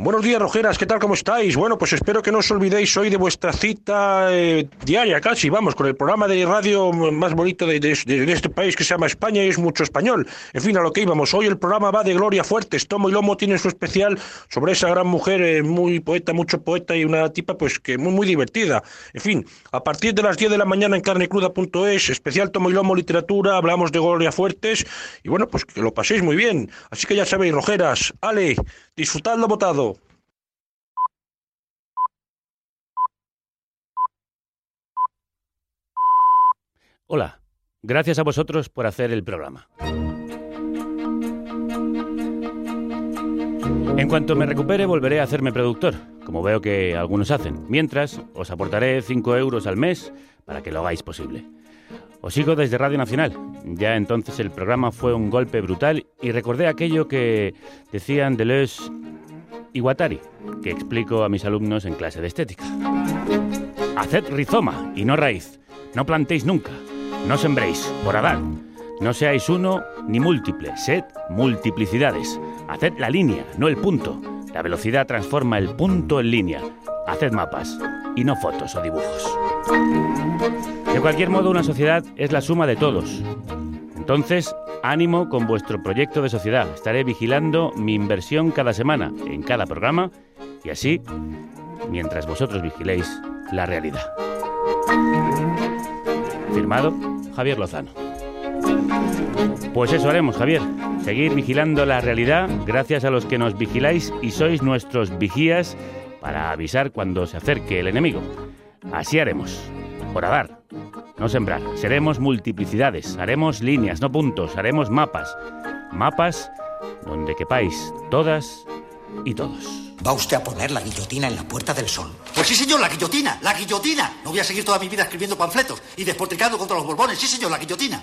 Buenos días, Rojeras, ¿qué tal? ¿Cómo estáis? Bueno, pues espero que no os olvidéis hoy de vuestra cita eh, diaria, casi, vamos, con el programa de radio más bonito de, este país que se llama España y es mucho español. En fin, a lo que íbamos. Hoy el programa va de Gloria Fuertes. Tomo y Lomo tiene su especial sobre esa gran mujer, eh, muy poeta, mucho poeta y una tipa, pues, que muy, muy divertida. En fin, a partir de las 10 de la mañana en carnecruda.es, especial Tomo y Lomo Literatura, hablamos de Gloria Fuertes y bueno, pues que lo paséis muy bien. Así que ya sabéis, Rojeras, ale, disfrutadlo votado. Hola, gracias a vosotros por hacer el programa. En cuanto me recupere volveré a hacerme productor, como veo que algunos hacen. Mientras, os aportaré 5 euros al mes para que lo hagáis posible. Os sigo desde Radio Nacional. Ya entonces el programa fue un golpe brutal y recordé aquello que decían Deleuze y Guattari, que explico a mis alumnos en clase de estética. Haced rizoma y no raíz. No plantéis nunca. No sembréis, por Adán. No seáis uno ni múltiple, sed multiplicidades. Haced la línea, no el punto. La velocidad transforma el punto en línea. Haced mapas y no fotos o dibujos. De cualquier modo, una sociedad es la suma de todos. Entonces, ánimo con vuestro proyecto de sociedad. Estaré vigilando mi inversión cada semana, en cada programa, y así, mientras vosotros vigiléis la realidad. Firmado Javier Lozano. Pues eso haremos, Javier. Seguir vigilando la realidad gracias a los que nos vigiláis y sois nuestros vigías para avisar cuando se acerque el enemigo. Así haremos. Por dar, no sembrar. Seremos multiplicidades, haremos líneas, no puntos, haremos mapas. Mapas donde quepáis todas y todos. ¿Va usted a poner la guillotina en la Puerta del Sol? Pues sí, señor, la guillotina, la guillotina. No voy a seguir toda mi vida escribiendo panfletos y despotricando contra los borbones. Sí, señor, la guillotina.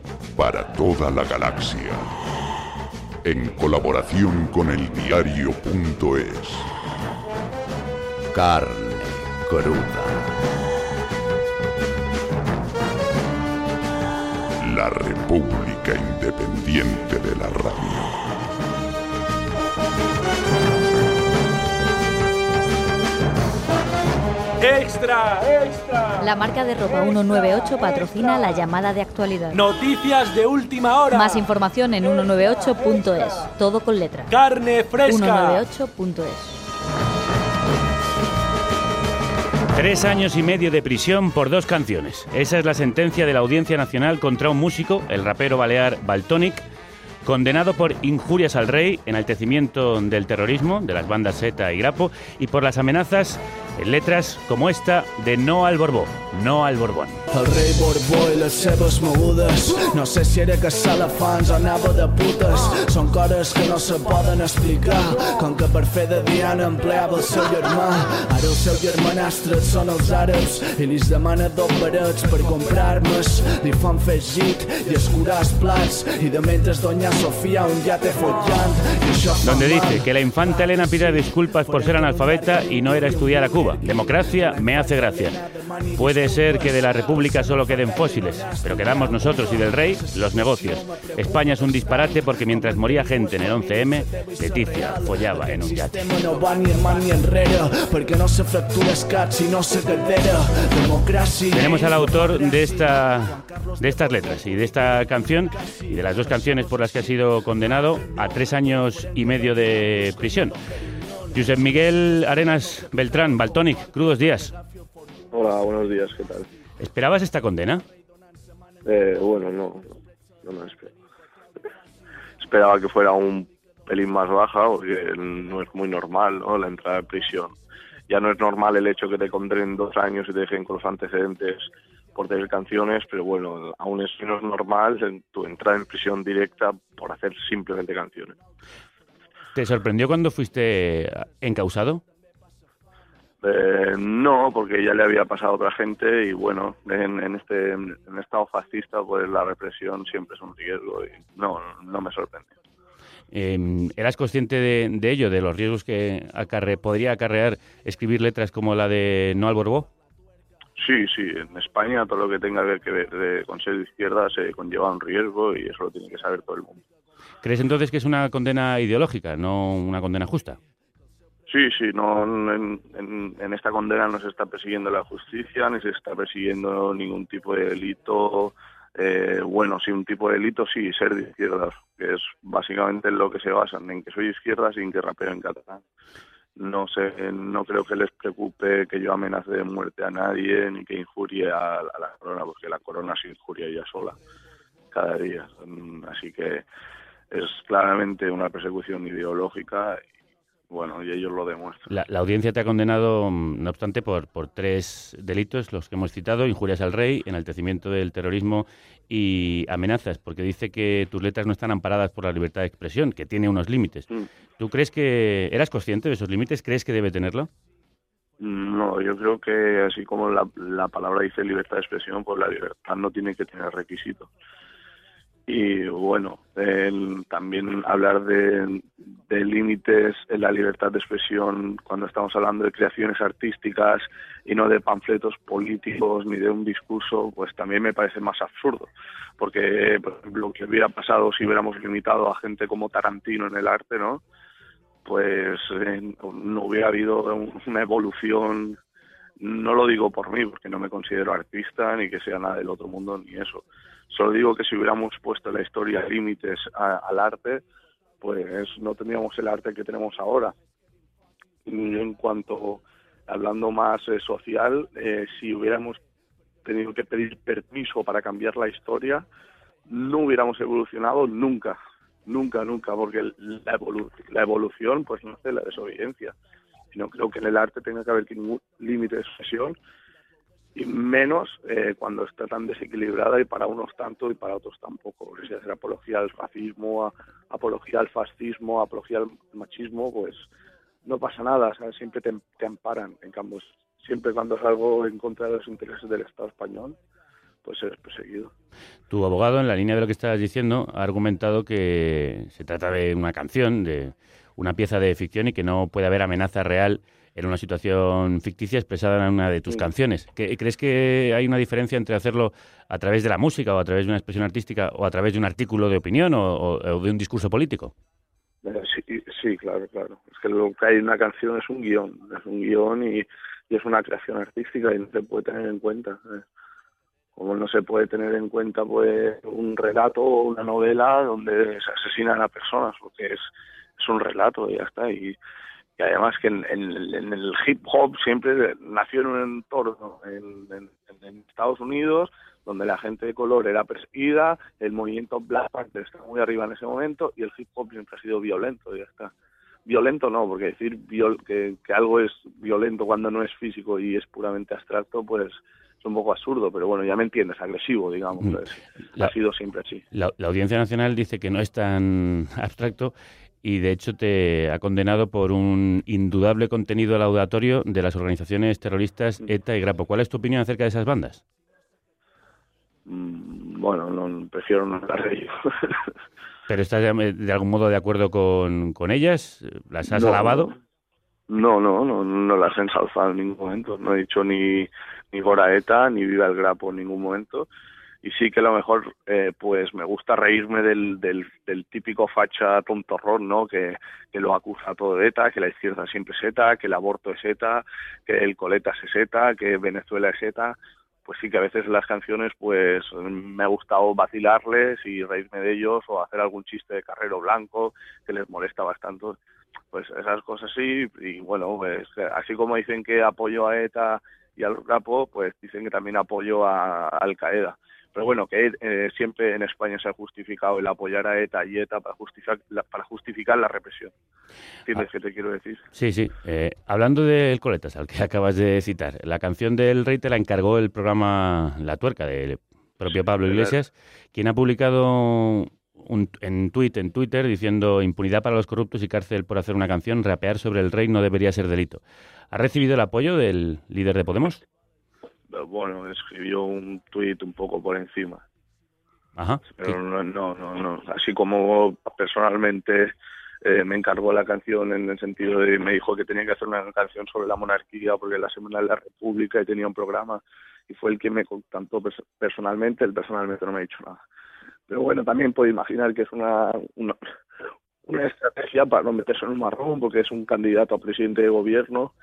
para toda la galaxia. En colaboración con el diario.es. Carne Cruda. La República Independiente de la Radio. ¡Extra! ¡Extra! La marca de ropa 198 patrocina la llamada de actualidad. Noticias de última hora. Más información en 198.es. Todo con letra. Carne fresca. 198.es. Tres años y medio de prisión por dos canciones. Esa es la sentencia de la Audiencia Nacional contra un músico, el rapero balear Baltonic, condenado por injurias al rey, enaltecimiento del terrorismo de las bandas Z y Grapo y por las amenazas en letras como esta de No al Borbó, No al Borbón. El rei Borbó i les seves mogudes. No sé si era que fans o anava de putes. Són coses que no se poden explicar. Com que per fer de Diana empleava el seu germà. Ara el seu germanastre són els àrabs I li demana dos barets per comprar armes Li fan fer git i escurar els plats. I de mentre doña Sofía un yate follant Donde dice que la infanta Elena pide disculpas por ser analfabeta y no era estudiar a Cuba Democracia me hace gracia. Puede ser que de la República solo queden fósiles, pero quedamos nosotros y del rey los negocios. España es un disparate porque mientras moría gente en el 11M, Leticia follaba en un yate. Tenemos al autor de, esta, de estas letras y de esta canción y de las dos canciones por las que ha sido condenado a tres años y medio de prisión. Josep Miguel Arenas Beltrán, Baltonic, crudos días. Hola, buenos días, ¿qué tal? ¿Esperabas esta condena? Eh, bueno, no, no me esperaba. Esperaba que fuera un pelín más baja, porque no es muy normal, ¿no? La entrada en prisión. Ya no es normal el hecho que te condenen dos años y te dejen con los antecedentes por tener canciones, pero bueno, aún es menos normal tu entrada en prisión directa por hacer simplemente canciones. ¿Te sorprendió cuando fuiste encausado? Eh, no, porque ya le había pasado a otra gente y bueno, en, en este en estado fascista pues la represión siempre es un riesgo y no, no me sorprende. Eh, ¿Eras consciente de, de, ello, de los riesgos que acarre, podría acarrear escribir letras como la de No al Borbó? Sí, sí, en España todo lo que tenga que ver de, con ser de izquierda se conlleva un riesgo y eso lo tiene que saber todo el mundo. ¿Crees entonces que es una condena ideológica, no una condena justa? Sí, sí, no, en, en, en, esta condena no se está persiguiendo la justicia, ni se está persiguiendo ningún tipo de delito. Eh, bueno, sí, un tipo de delito, sí, ser de izquierdas, que es básicamente en lo que se basan, en que soy izquierda sin que rapeo en catalán. No sé, no creo que les preocupe que yo amenace de muerte a nadie ni que injurie a, a la corona, porque la corona se injuria ella sola cada día. Así que es claramente una persecución ideológica bueno, y ellos lo demuestran. La, la, audiencia te ha condenado, no obstante, por, por tres delitos, los que hemos citado, injurias al rey, enaltecimiento del terrorismo y amenazas, porque dice que tus letras no están amparadas por la libertad de expresión, que tiene unos límites. Mm. ¿Tú crees que eras consciente de esos límites? ¿Crees que debe tenerlo? No, yo creo que así como la, la palabra dice libertad de expresión, pues la libertad no tiene que tener requisitos y bueno, también hablar de, límites en la libertad de expresión cuando estamos hablando de creaciones artísticas y no de panfletos políticos ni de un discurso, pues también me parece más absurdo, porque por ejemplo, lo que hubiera pasado si hubiéramos limitado a gente como Tarantino en el arte, ¿no? Pues eh, no hubiera habido una evolución no lo digo por mí, porque no me considero artista ni que sea nada del otro mundo ni eso. Solo digo que si hubiéramos puesto la historia límites al arte, pues no tendríamos el arte que tenemos ahora. Y en cuanto, hablando más eh, social, eh, si hubiéramos tenido que pedir permiso para cambiar la historia, no hubiéramos evolucionado nunca, nunca, nunca, porque la, evolu la evolución pues no hace la desobediencia. No creo que en el arte tenga que haber ningún límite de expresión y menos eh, cuando está tan desequilibrada y para unos tanto y para otros tampoco. Si hacer apología al fascismo, apología al fascismo, apología al machismo, pues no pasa nada, siempre te amparan. En cambio, siempre cuando es algo en contra de los intereses del Estado español, pues eres perseguido. Tu abogado, en la línea de lo que estabas diciendo, ha argumentado que se trata de una canción, de una pieza de ficción y que no puede haber amenaza real en una situación ficticia expresada en una de tus sí. canciones. ¿Crees que hay una diferencia entre hacerlo a través de la música o a través de una expresión artística o a través de un artículo de opinión o, de un discurso político? Eh, sí, sí, claro, claro. Es que lo que hay en una canción es un guion, es un guion y, y es una creación artística y no se puede tener en cuenta. Eh. Como no se puede tener en cuenta pues un relato o una novela donde se asesinan a personas, porque es, es un relato y ya está. Y, y además que en, en, en, el hip hop siempre nació en un entorno en, en, Estados Unidos donde la gente de color era perseguida, el movimiento Black Panther está muy arriba en ese momento y el hip hop siempre ha sido violento, ya está. Violento no, porque decir viol que, que algo es violento cuando no es físico y es puramente abstracto, pues es un poco absurdo, pero bueno, ya me entiendes, agresivo, digamos. Pues, la, ha sido siempre así. La, la, Audiencia Nacional dice que no es tan abstracto y de hecho te ha condenado por un indudable contenido laudatorio de las organizaciones terroristas ETA y Grapo. ¿Cuál es tu opinión acerca de esas bandas? Mm, bueno, no, prefiero no hablar de ello. ¿Pero estás de algún modo de acuerdo con, con ellas? ¿Las has no, alabado? No, no, no, no las he ensalzado en ningún momento. No he dicho ni, ni Gora ETA, ni Viva el Grapo en ningún momento y sí que a lo mejor eh, pues me gusta reírme del, del, típico facha tontorrón, ¿no? Que, que lo acusa todo de ETA, que la izquierda siempre es ETA, que el aborto es ETA, que el coletas es ETA, que Venezuela es ETA. Pues sí que a veces las canciones pues me ha gustado vacilarles y reírme de ellos o hacer algún chiste de carrero blanco que les molesta bastante. Pues esas cosas sí, y bueno, pues así como dicen que apoyo a ETA y al Rapo, pues dicen que también apoyo a, a Al Qaeda pero bueno, que eh, siempre en España se ha justificado el apoyar a ETA y ETA para justificar la, para justificar la represión. ¿Entiendes ah, qué te quiero decir? Sí, sí. Eh, hablando del Coletas, al que acabas de citar, la canción del Rey te la encargó el programa La Tuerca, del propio Pablo Iglesias, quien ha publicado un, en tweet en Twitter diciendo impunidad para los corruptos y cárcel por hacer una canción, rapear sobre el rey no debería ser delito. ¿Ha recibido el apoyo del líder de Podemos? Bueno, escribió un tuit un poco por encima. Ajá. Pero no, no, no, no. Así como personalmente eh, me encargó la canción en el sentido de me dijo que tenía que hacer una canción sobre la monarquía porque la Semana de la República y tenía un programa y fue el que me contactó personalmente, él personalmente no me ha dicho nada. Pero bueno, también puedo imaginar que es una, una, una estrategia para no meterse en un marrón porque es un candidato a presidente de gobierno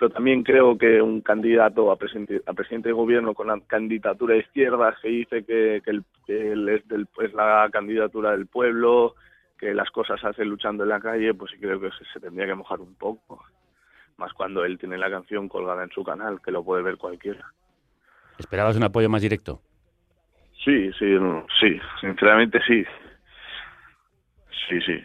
pero también creo que un candidato a presidente, a presidente de gobierno con la candidatura de izquierdas que dice que, que, el, es, del, es la candidatura del pueblo, que las cosas se hacen luchando en la calle, pues sí creo que se, tendría que mojar un poco. Más cuando él tiene la canción colgada en su canal, que lo puede ver cualquiera. ¿Esperabas un apoyo más directo? Sí, sí, sí, sinceramente sí. Sí, sí.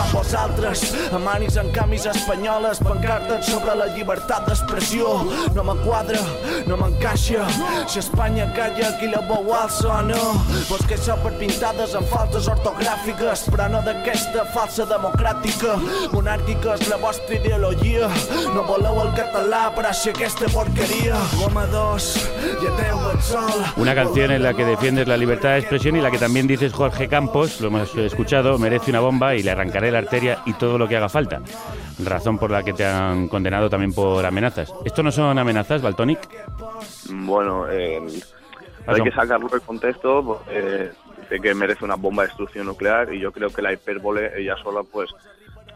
com vosaltres, amanis en camis espanyoles, pancartes sobre la llibertat d'expressió. No me quadra, no m'encaixa, si Espanya calla, qui la veu alça no. Vos que per pintades amb faltes ortogràfiques, però no d'aquesta falsa democràtica. Monàrquica és la vostra ideologia, no voleu el català per així aquesta porqueria. Home dos, ja teu el sol. Una canción en la que defiendes la libertad de expresión y la que también dices Jorge Campos, lo hemos escuchado, merece una bomba y le arrancaré la arteria y todo lo que haga falta. Razón por la que te han condenado también por amenazas. ¿Esto no son amenazas, Baltonic? Bueno, eh, hay que sacarlo del contexto. Porque, dice que merece una bomba de destrucción nuclear y yo creo que la hipérbole ella sola pues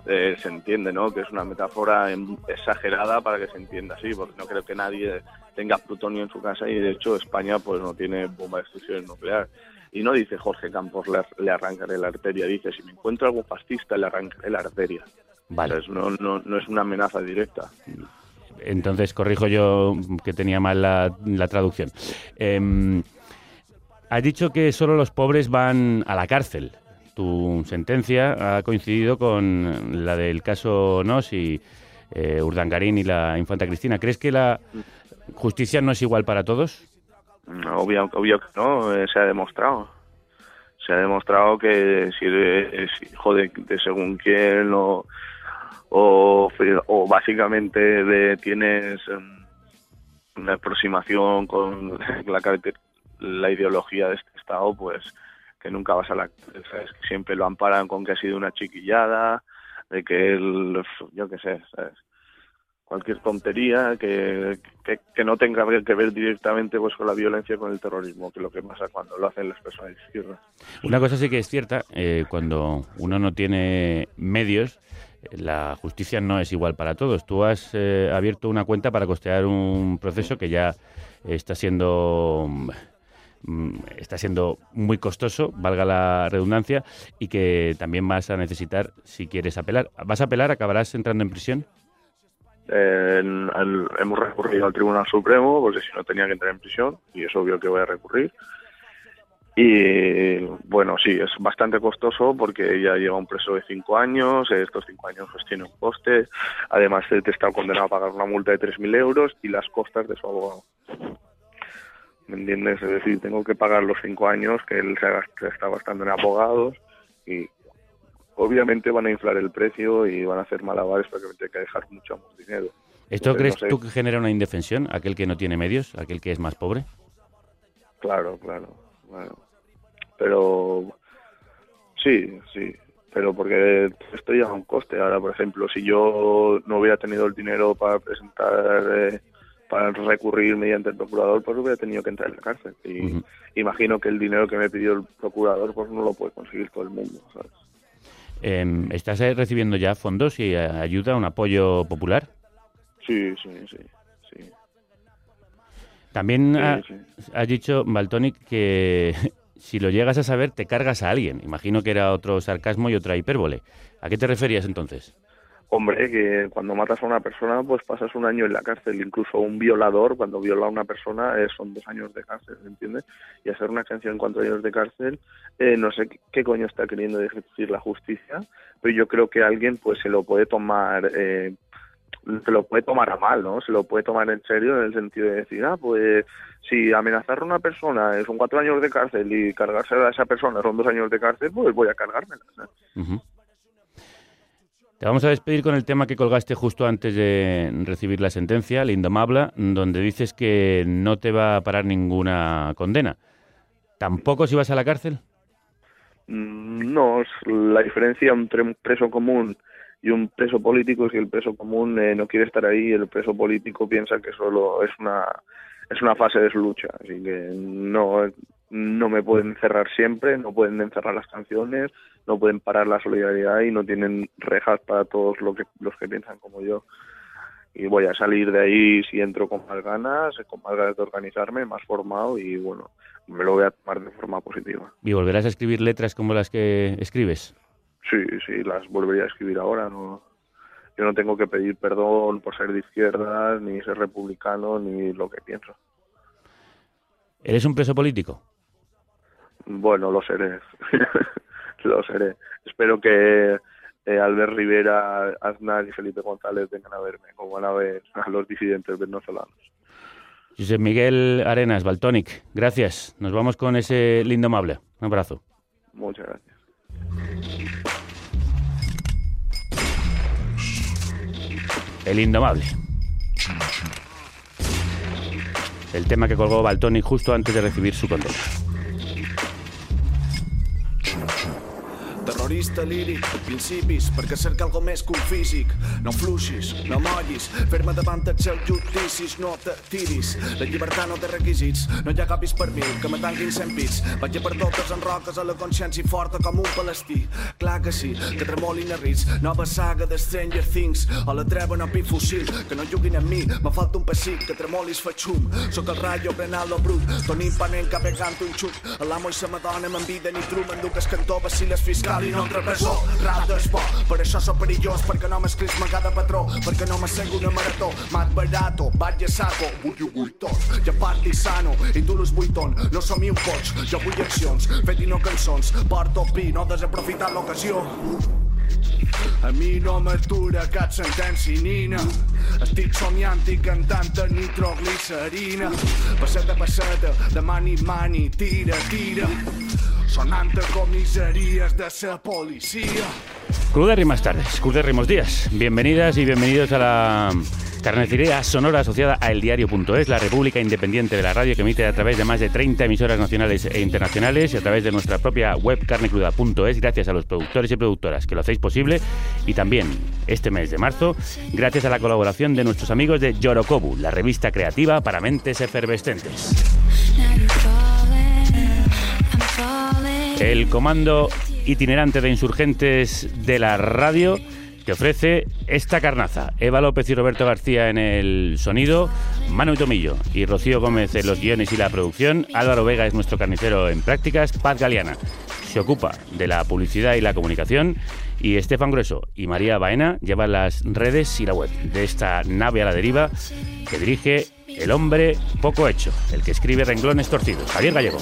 eh, se entiende, ¿no? Que es una metáfora exagerada para que se entienda así, porque no creo que nadie tenga plutonio en su casa y de hecho España pues no tiene bomba de destrucción nuclear. Y no dice Jorge Campos le, le arrancaré la arteria, dice si me encuentro algún fascista le arrancaré la arteria. Vale. no, no, no es una amenaza directa. Entonces corrijo yo que tenía mal la, la traducción. Eh, has dicho que solo los pobres van a la cárcel. Tu sentencia ha coincidido con la del caso Nos y eh, Urdangarín y la infanta Cristina. ¿Crees que la justicia no es igual para todos? Obvio, obvio que no, eh, se ha demostrado. Se ha demostrado que si eres hijo de, de según quién o, o, básicamente de, tienes em, una aproximación con la, la ideología de este Estado, pues que nunca vas a la ¿sabes? Que siempre lo amparan con que ha sido una chiquillada, de que él, yo qué sé, ¿sabes? Cualquier tontería que, que, no tenga que ver directamente pues con la violencia con el terrorismo, que es lo que pasa cuando lo hacen las personas de izquierda. Una cosa sí que es cierta, eh, cuando uno no tiene medios, la justicia no es igual para todos. Tú has eh, abierto una cuenta para costear un proceso que ya está siendo mm, está siendo muy costoso, valga la redundancia, y que también vas a necesitar si quieres apelar. ¿Vas a apelar? ¿Acabarás entrando en prisión? Hemos recurrido al Tribunal Supremo porque si no tenía que entrar en prisión y es obvio que voy a recurrir. Y bueno, sí, es bastante costoso porque ya lleva un preso de cinco años, estos cinco años pues tiene un coste, además te está condenado a pagar una multa de 3.000 euros y las costas de su abogado. ¿Me entiendes? Es decir, tengo que pagar los cinco años que él se está gastando en abogados y obviamente van a inflar el precio y van a hacer malabares para que me tenga que dejar mucho más dinero. ¿Esto Entonces, crees no sé. tú que genera una indefensión, aquel que no tiene medios, aquel que es más pobre? Claro, claro, claro. Pero sí, sí, pero porque esto lleva un coste. Ahora, por ejemplo, si yo no hubiera tenido el dinero para presentar, eh, para recurrir mediante el procurador, pues hubiera tenido que entrar en la cárcel. Y uh -huh. imagino que el dinero que me pidió el procurador, pues no lo puede conseguir todo el mundo, ¿sabes? Eh, ¿Estás recibiendo ya fondos y ayuda, un apoyo popular? Sí, sí, sí. sí. También Sí, ha- sí. has dicho, Baltonic, que si lo llegas a saber, te cargas a alguien. Imagino que era otro sarcasmo y otra hipérbole. ¿A qué te referías entonces? Hombre, que cuando matas a una persona, pues pasas un año en la cárcel. Incluso un violador, cuando viola a una persona, eh, son dos años de cárcel, ¿entiendes? Y hacer una canción en cuatro años de cárcel, eh, no sé qué coño está queriendo decir la justicia, pero yo creo que alguien pues se lo puede tomar eh, se lo puede tomar a mal, ¿no? Se lo puede tomar en serio en el sentido de decir, ah, pues si amenazar a una persona son cuatro años de cárcel y cargarse a esa persona son dos años de cárcel, pues voy a cargármela. Te vamos a despedir con el tema que colgaste justo antes de recibir la sentencia, el indomable, donde dices que no te va a parar ninguna condena. ¿Tampoco si vas a la cárcel? Mm, no, la diferencia entre un preso común y un preso político si el preso común eh, no quiere estar ahí el preso político piensa que solo es una es una fase de su lucha así que no no me pueden encerrar siempre no pueden encerrar las canciones no pueden parar la solidaridad y no tienen rejas para todos los que los que piensan como yo y voy a salir de ahí si entro con más ganas con más ganas de organizarme más formado y bueno me lo voy a tomar de forma positiva y volverás a escribir letras como las que escribes Sí, sí, las volvería a escribir ahora. No, yo no tengo que pedir perdón por ser de izquierdas, ni ser republicano, ni lo que pienso. ¿Eres un preso político? Bueno, lo seré. lo seré. Espero que eh, Albert Rivera, Aznar y Felipe González vengan a verme, como van a ver a los disidentes venezolanos. José Miguel Arenas, Baltonic, gracias. Nos vamos con ese lindo amable. Un abrazo. Muchas gracias. El Indomable. El tema que colgó Baltoni justo antes de recibir su condena. Terrorista líric, principis, perquè cerca algo més que un físic. No fluixis, no mollis, fer-me davant els seus judicis, no te tiris. La llibertat no té requisits, no hi ha capis per mil, que me tanquin cent pits. Vaig per totes en roques a la consciència forta com un palestí. Clar que sí, que tremolin a rits, nova saga de Stranger Things, o la treva no pifusil, que no juguin amb mi, me falta un pessic, que tremolis fa xum. Soc el rayo Brenalo brut, Toni Panent que pegant un xut, l'amo i sa madona m'enviden i Truman, duques cantó, vaciles fiscal i no entre presó, rap d'espò Per això sóc perillós, perquè no m'escrisma cada patró Perquè no m'assego una marató, mat barato, a saco Vull un buitot, ja parli sano I tu los buiton, no som un pots. Jo vull accions, fet i no cançons Porto pi, no desaprofitar l'ocasió a mi no m'atura cap sentència nina Estic somiant i cantant de nitroglicerina. Passeta passeta, de mani mani, tira, tira. Sonant a comisarías de esa policía Cruderrimas tardes, Cruderrimos días Bienvenidas y bienvenidos a la Carnicería sonora asociada a eldiario.es, la república independiente de la radio que emite a través de más de 30 emisoras nacionales e internacionales y a través de nuestra propia web carnecruda.es, gracias a los productores y productoras que lo hacéis posible y también este mes de marzo, gracias a la colaboración de nuestros amigos de Yorokobu, la revista creativa para mentes efervescentes. El comando itinerante de insurgentes de la radio que ofrece esta carnaza. Eva López y Roberto García en el sonido, Manu Tomillo y Rocío Gómez en los guiones y la producción, Álvaro Vega es nuestro carnicero en prácticas, Paz Galeana se ocupa de la publicidad y la comunicación y Estefan Grueso y María Baena llevan las redes y la web de esta nave a la deriva que dirige el hombre poco hecho, el que escribe renglones torcidos, Javier Gallego.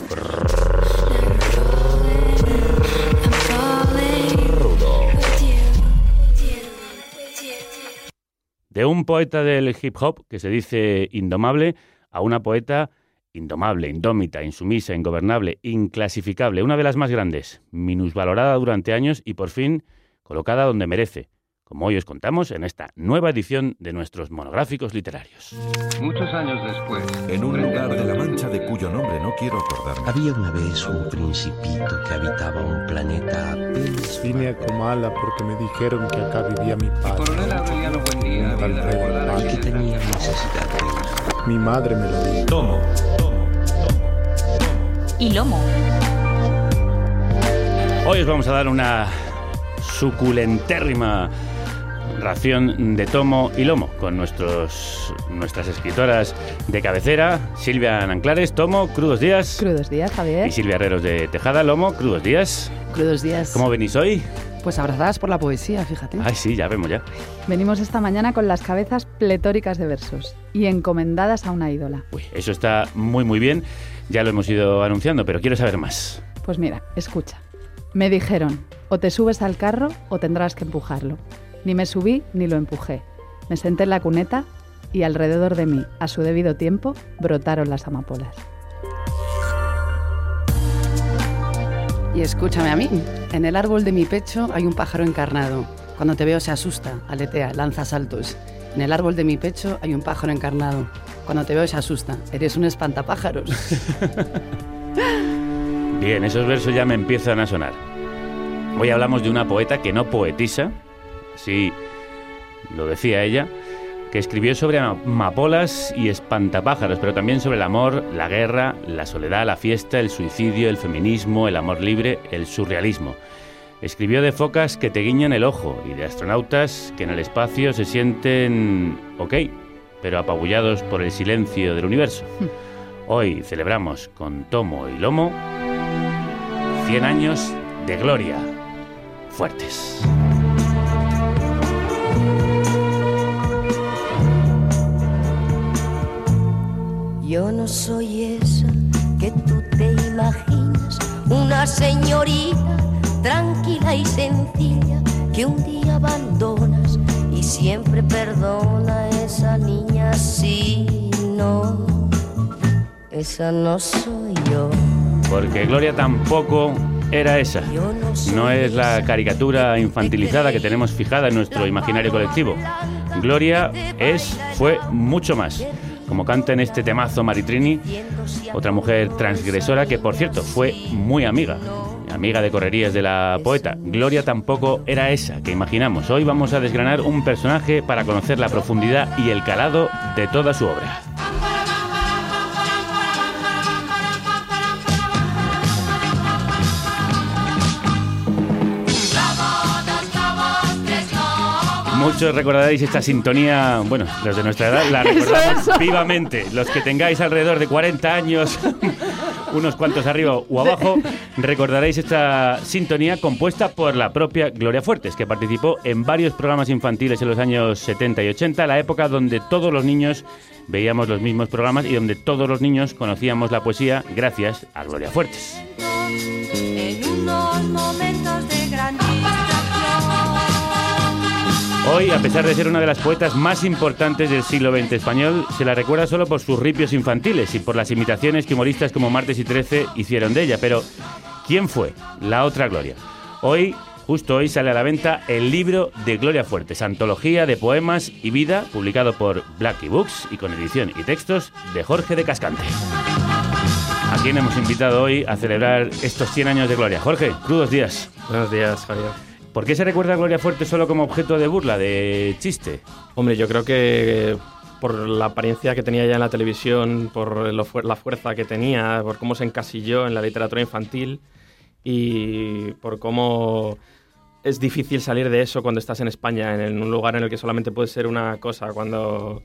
De un poeta del hip hop que se dice indomable a una poeta indomable, indómita, insumisa, ingobernable, inclasificable, una de las más grandes, minusvalorada durante años y por fin colocada donde merece, como hoy os contamos en esta nueva edición de nuestros monográficos literarios. Muchos años después, en un lugar de la Mancha de cuyo nombre no quiero acordarme, había una vez un principito que habitaba un planeta apenas. Vine a Comala porque me dijeron que acá vivía mi padre. Coronel Aureliano Buendía, y que tenía necesidad de ir. Mi madre me lo dijo. Tomo, tomo, tomo. Y lomo. Hoy os vamos a dar una suculentérrima ración de tomo y lomo con nuestros, nuestras escritoras de cabecera, Silvia Nanclares, tomo, crudos días. Crudos días, Javier. Y Silvia Herreros de Tejada, lomo, crudos días. Crudos días. ¿Cómo venís hoy? Pues abrazadas por la poesía, fíjate. Ay, sí, ya vemos ya. Venimos esta mañana con las cabezas pletóricas de versos y encomendadas a una ídola. Uy, eso está muy, muy bien. Ya lo hemos ido anunciando, pero quiero saber más. Pues mira, escucha. Me dijeron, o te subes al carro o tendrás que empujarlo. Ni me subí ni lo empujé. Me senté en la cuneta y alrededor de mí, a su debido tiempo, brotaron las amapolas. Y escúchame a mí, en el árbol de mi pecho hay un pájaro encarnado. Cuando te veo se asusta, aletea, lanza saltos. En el árbol de mi pecho hay un pájaro encarnado. Cuando te veo se asusta, eres un espantapájaros. Bien, esos versos ya me empiezan a sonar. Hoy hablamos de una poeta que no poetisa, así lo decía ella, que escribió sobre amapolas y espantapájaros, pero también sobre el amor, la guerra, la soledad, la fiesta, el suicidio, el feminismo, el amor libre, el surrealismo. Escribió de focas que te guiñan el ojo y de astronautas que en el espacio se sienten ok, pero apabullados por el silencio del universo. Hoy celebramos con tomo y lomo 100 años de gloria fuertes. Yo no soy esa que tú te imaginas, una señorita tranquila y sencilla que un día abandonas y siempre perdona a esa niña si no, esa no soy yo. Porque Gloria tampoco era esa. No es la caricatura infantilizada que tenemos fijada en nuestro imaginario colectivo. Gloria es, fue mucho más. Como canta en este temazo Maritrini, otra mujer transgresora que, por cierto, fue muy amiga, amiga de correrías de la poeta. Gloria tampoco era esa que imaginamos. Hoy vamos a desgranar un personaje para conocer la profundidad y el calado de toda su obra. Muchos recordaréis esta sintonía, bueno, los de nuestra edad la recordamos vivamente. Los que tengáis alrededor de 40 años, unos cuantos arriba o abajo, recordaréis esta sintonía compuesta por la propia Gloria Fuertes, que participó en varios programas infantiles en los años 70 y 80, la época donde todos los niños veíamos los mismos programas y donde todos los niños conocíamos la poesía gracias a Gloria Fuertes. En unos momentos Hoy, a pesar de ser una de las poetas más importantes del siglo XX español, se la recuerda solo por sus ripios infantiles y por las imitaciones que humoristas como Martes y Trece hicieron de ella. Pero, ¿quién fue la otra Gloria? Hoy, justo hoy, sale a la venta el libro de Gloria Fuertes, antología de poemas y vida, publicado por Blackie Books y con edición y textos de Jorge de Cascante. A quien hemos invitado hoy a celebrar estos 100 años de Gloria. Jorge, crudos días. Buenos días, Javier. ¿Por qué se recuerda a Gloria Fuerte solo como objeto de burla, de chiste? Hombre, yo creo que por la apariencia que tenía ya en la televisión, por lo la fuerza que tenía, por cómo se encasilló en la literatura infantil y por cómo es difícil salir de eso cuando estás en España, en un lugar en el que solamente puede ser una cosa, cuando...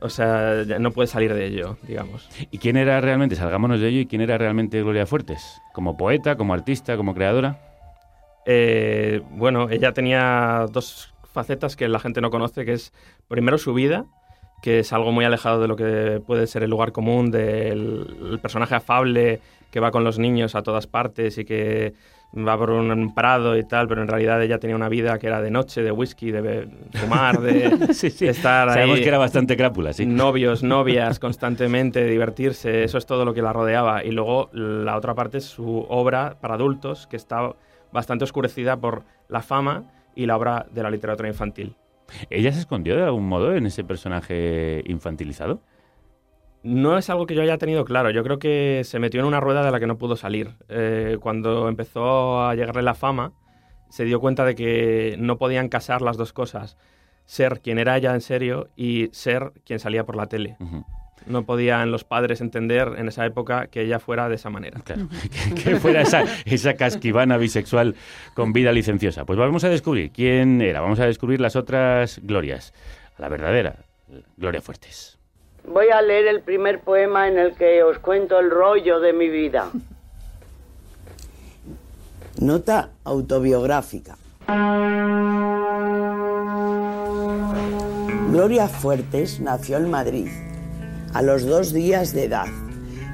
O sea, no puedes salir de ello, digamos. ¿Y quién era realmente, salgámonos de ello, y quién era realmente Gloria Fuertes? ¿Como poeta, como artista, como creadora? Eh, bueno, ella tenía dos facetas que la gente no conoce, que es primero su vida, que es algo muy alejado de lo que puede ser el lugar común, del el personaje afable que va con los niños a todas partes y que va por un prado y tal, pero en realidad ella tenía una vida que era de noche, de whisky, de fumar, de Sí, sí. estar ahí. Sabemos que era bastante crápula, sí. Novios, novias, constantemente, divertirse, eso es todo lo que la rodeaba. Y luego la otra parte es su obra para adultos, que está bastante oscurecida por la fama y la obra de la literatura infantil. ¿Ella se escondió de algún modo en ese personaje infantilizado? No es algo que yo haya tenido claro. Yo creo que se metió en una rueda de la que no pudo salir. Eh, cuando empezó a llegarle la fama, se dio cuenta de que no podían casar las dos cosas. Ser quien era ella en serio y ser quien salía por la tele. No podían los padres entender en esa época que ella fuera de esa manera. Claro, que, que fuera esa, esa casquivana bisexual con vida licenciosa. Pues vamos a descubrir quién era, vamos a descubrir las otras glorias. La verdadera, Gloria Fuertes. Voy a leer el primer poema en el que os cuento el rollo de mi vida. Nota autobiográfica. Gloria Fuertes nació en Madrid a los dos días de edad,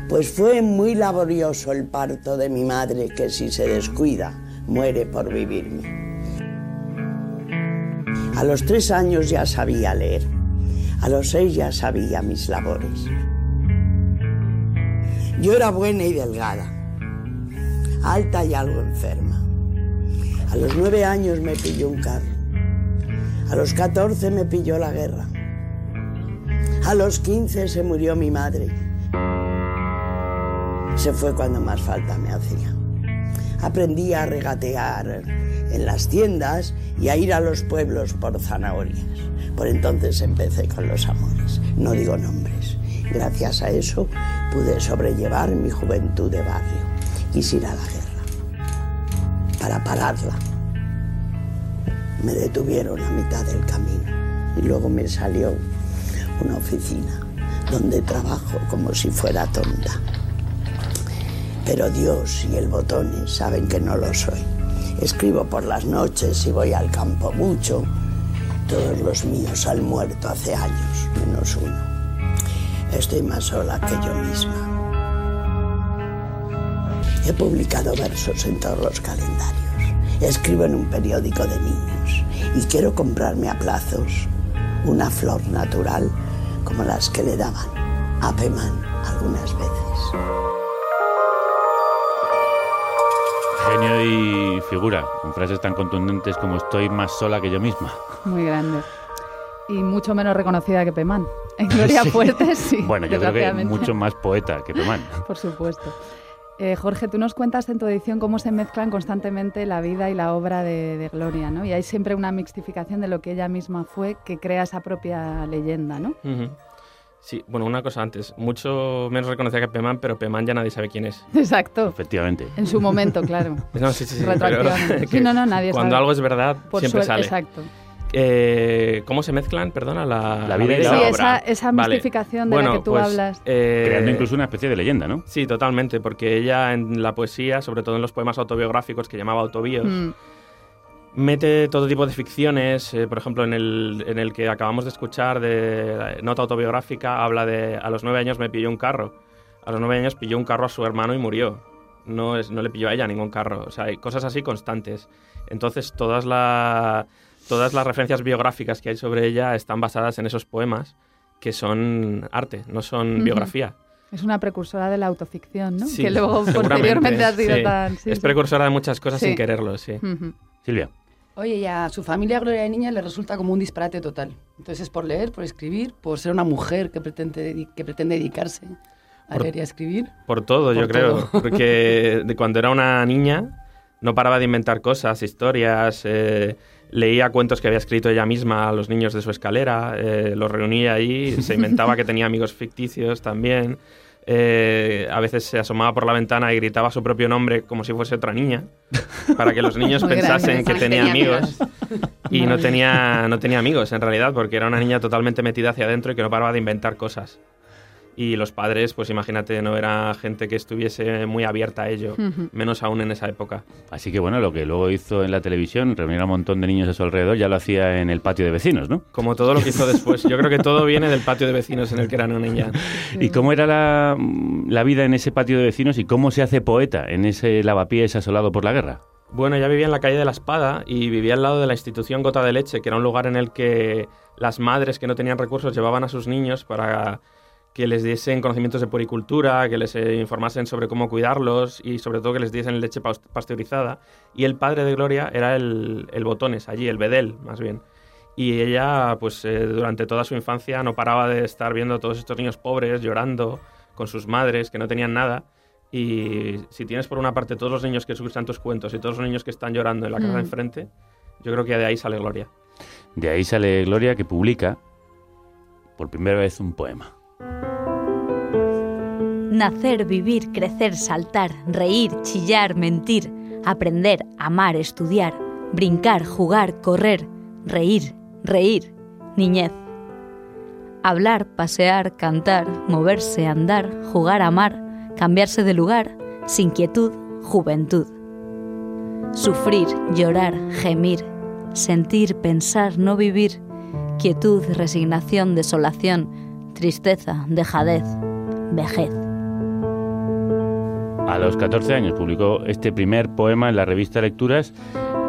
pues fue muy laborioso el parto de mi madre que si se descuida muere por vivirme. A los tres años ya sabía leer, a los seis ya sabía mis labores. Yo era buena y delgada, alta y algo enferma. A los nueve años me pilló un carro. A los 14 me pilló la guerra. A los 15 se murió mi madre. Se fue cuando más falta me hacía. Aprendí a regatear en las tiendas y a ir a los pueblos por zanahorias. Por entonces empecé con los amores. No digo nombres. Gracias a eso pude sobrellevar mi juventud de barrio. Quise ir a la guerra para pararla. Me detuvieron a mitad del camino y luego me salió una oficina donde trabajo como si fuera tonta. Pero Dios y el botones saben que no lo soy. Escribo por las noches y voy al campo mucho. Todos los míos han muerto hace años, menos uno. Estoy más sola que yo misma. He publicado versos en todos los calendarios. Escribo en un periódico de niños y quiero comprarme a plazos una flor natural como las que le daban a Peman algunas veces. Genio y figura, con frases tan contundentes como estoy más sola que yo misma. Muy grande. Y mucho menos reconocida que Pemán. En Gloria Sí. Fuertes, sí. Bueno, yo creo que mucho más poeta que Pemán. Por supuesto. Eh, Jorge, tú nos cuentas en tu edición cómo se mezclan constantemente la vida y la obra de, de Gloria, ¿no? Y hay siempre una mixtificación de lo que ella misma fue que crea esa propia leyenda, ¿no? Sí, bueno, una cosa antes. Mucho menos reconocida que Peman, pero Peman ya nadie sabe quién es. Exacto. Efectivamente. En su momento, claro. No, sí, sí, sí. Retroactivamente. pero Sí, no, no, nadie Cuando sabe. algo es verdad, Por siempre sale. exacto. Eh, ¿Cómo se mezclan, perdona, la, La vida y la Sí, obra. esa, esa Vale. mistificación de Bueno, la que tú pues, hablas. eh, Creando incluso una especie de leyenda, ¿no? Sí, totalmente, porque ella en la poesía, sobre todo en los poemas autobiográficos que llamaba autobíos, Mm. mete todo tipo de ficciones. eh, por ejemplo, en el, en el que acabamos de escuchar de la nota autobiográfica, habla de a los nueve años me pilló un carro. A los nueve años pilló un carro a su hermano y murió. No, es, no le pilló a ella ningún carro. O sea, hay cosas así constantes. Entonces, todas, la- todas las referencias biográficas que hay sobre ella están basadas en esos poemas que son arte, no son Ujú. biografía. Es una precursora de la autoficción, ¿no? Sí, que luego posteriormente ha sido sí. tan... sí, es precursora de muchas cosas Sí. sin quererlo, sí. Ujú. Silvia. Oye, y a su familia Gloria de Niña le resulta como un disparate total. Entonces es por leer, por escribir, por ser una mujer que pretende, que pretende dedicarse a Por- leer y a escribir. Por todo, yo Por creo. todo. Porque de cuando era una niña no paraba de inventar cosas, historias. eh, leía cuentos que había escrito ella misma a los niños de su escalera. eh, los reunía ahí. Se inventaba que tenía amigos ficticios también. eh, a veces se asomaba por la ventana y gritaba su propio nombre como si fuese otra niña. Para que los niños Muy pensasen grande. que tenía Tenía amigos. Y no tenía, no tenía amigos en realidad, porque era una niña totalmente metida hacia adentro y que no paraba de inventar cosas. Y los padres, pues imagínate, no era gente que estuviese muy abierta a ello, menos aún en esa época. Así que bueno, lo que luego hizo en la televisión, reunir a un montón de niños a su alrededor, ya lo hacía en el patio de vecinos, ¿no? Como todo lo que hizo después. Yo creo que todo viene del patio de vecinos en el que era una niña. ¿Y cómo era la, la vida en ese patio de vecinos y cómo se hace poeta en ese lavapiés asolado por la guerra? Bueno, ella vivía en la calle de la Espada y vivía al lado de la institución Gota de Leche, que era un lugar en el que las madres que no tenían recursos llevaban a sus niños para que les diesen conocimientos de poricultura, que les eh, informasen sobre cómo cuidarlos y sobre todo que les diesen leche pasteurizada. Y el padre de Gloria era el, el Botones, allí, el Bedel, más bien. Y ella, pues eh, durante toda su infancia no paraba de estar viendo a todos estos niños pobres llorando con sus madres que no tenían nada. Y si tienes por una parte todos los niños que escuchan tus cuentos y todos los niños que están llorando en la casa Mm. de enfrente, yo creo que de ahí sale Gloria. De ahí sale Gloria que publica por primera vez un poema. Nacer, vivir, crecer, saltar, reír, chillar, mentir, aprender, amar, estudiar, brincar, jugar, correr, reír, reír, niñez. Hablar, pasear, cantar, moverse, andar, jugar, amar, cambiarse de lugar, sin quietud, juventud. Sufrir, llorar, gemir, sentir, pensar, no vivir, quietud, resignación, desolación, tristeza, dejadez, vejez. A los 14 años publicó este primer poema en la revista Lecturas,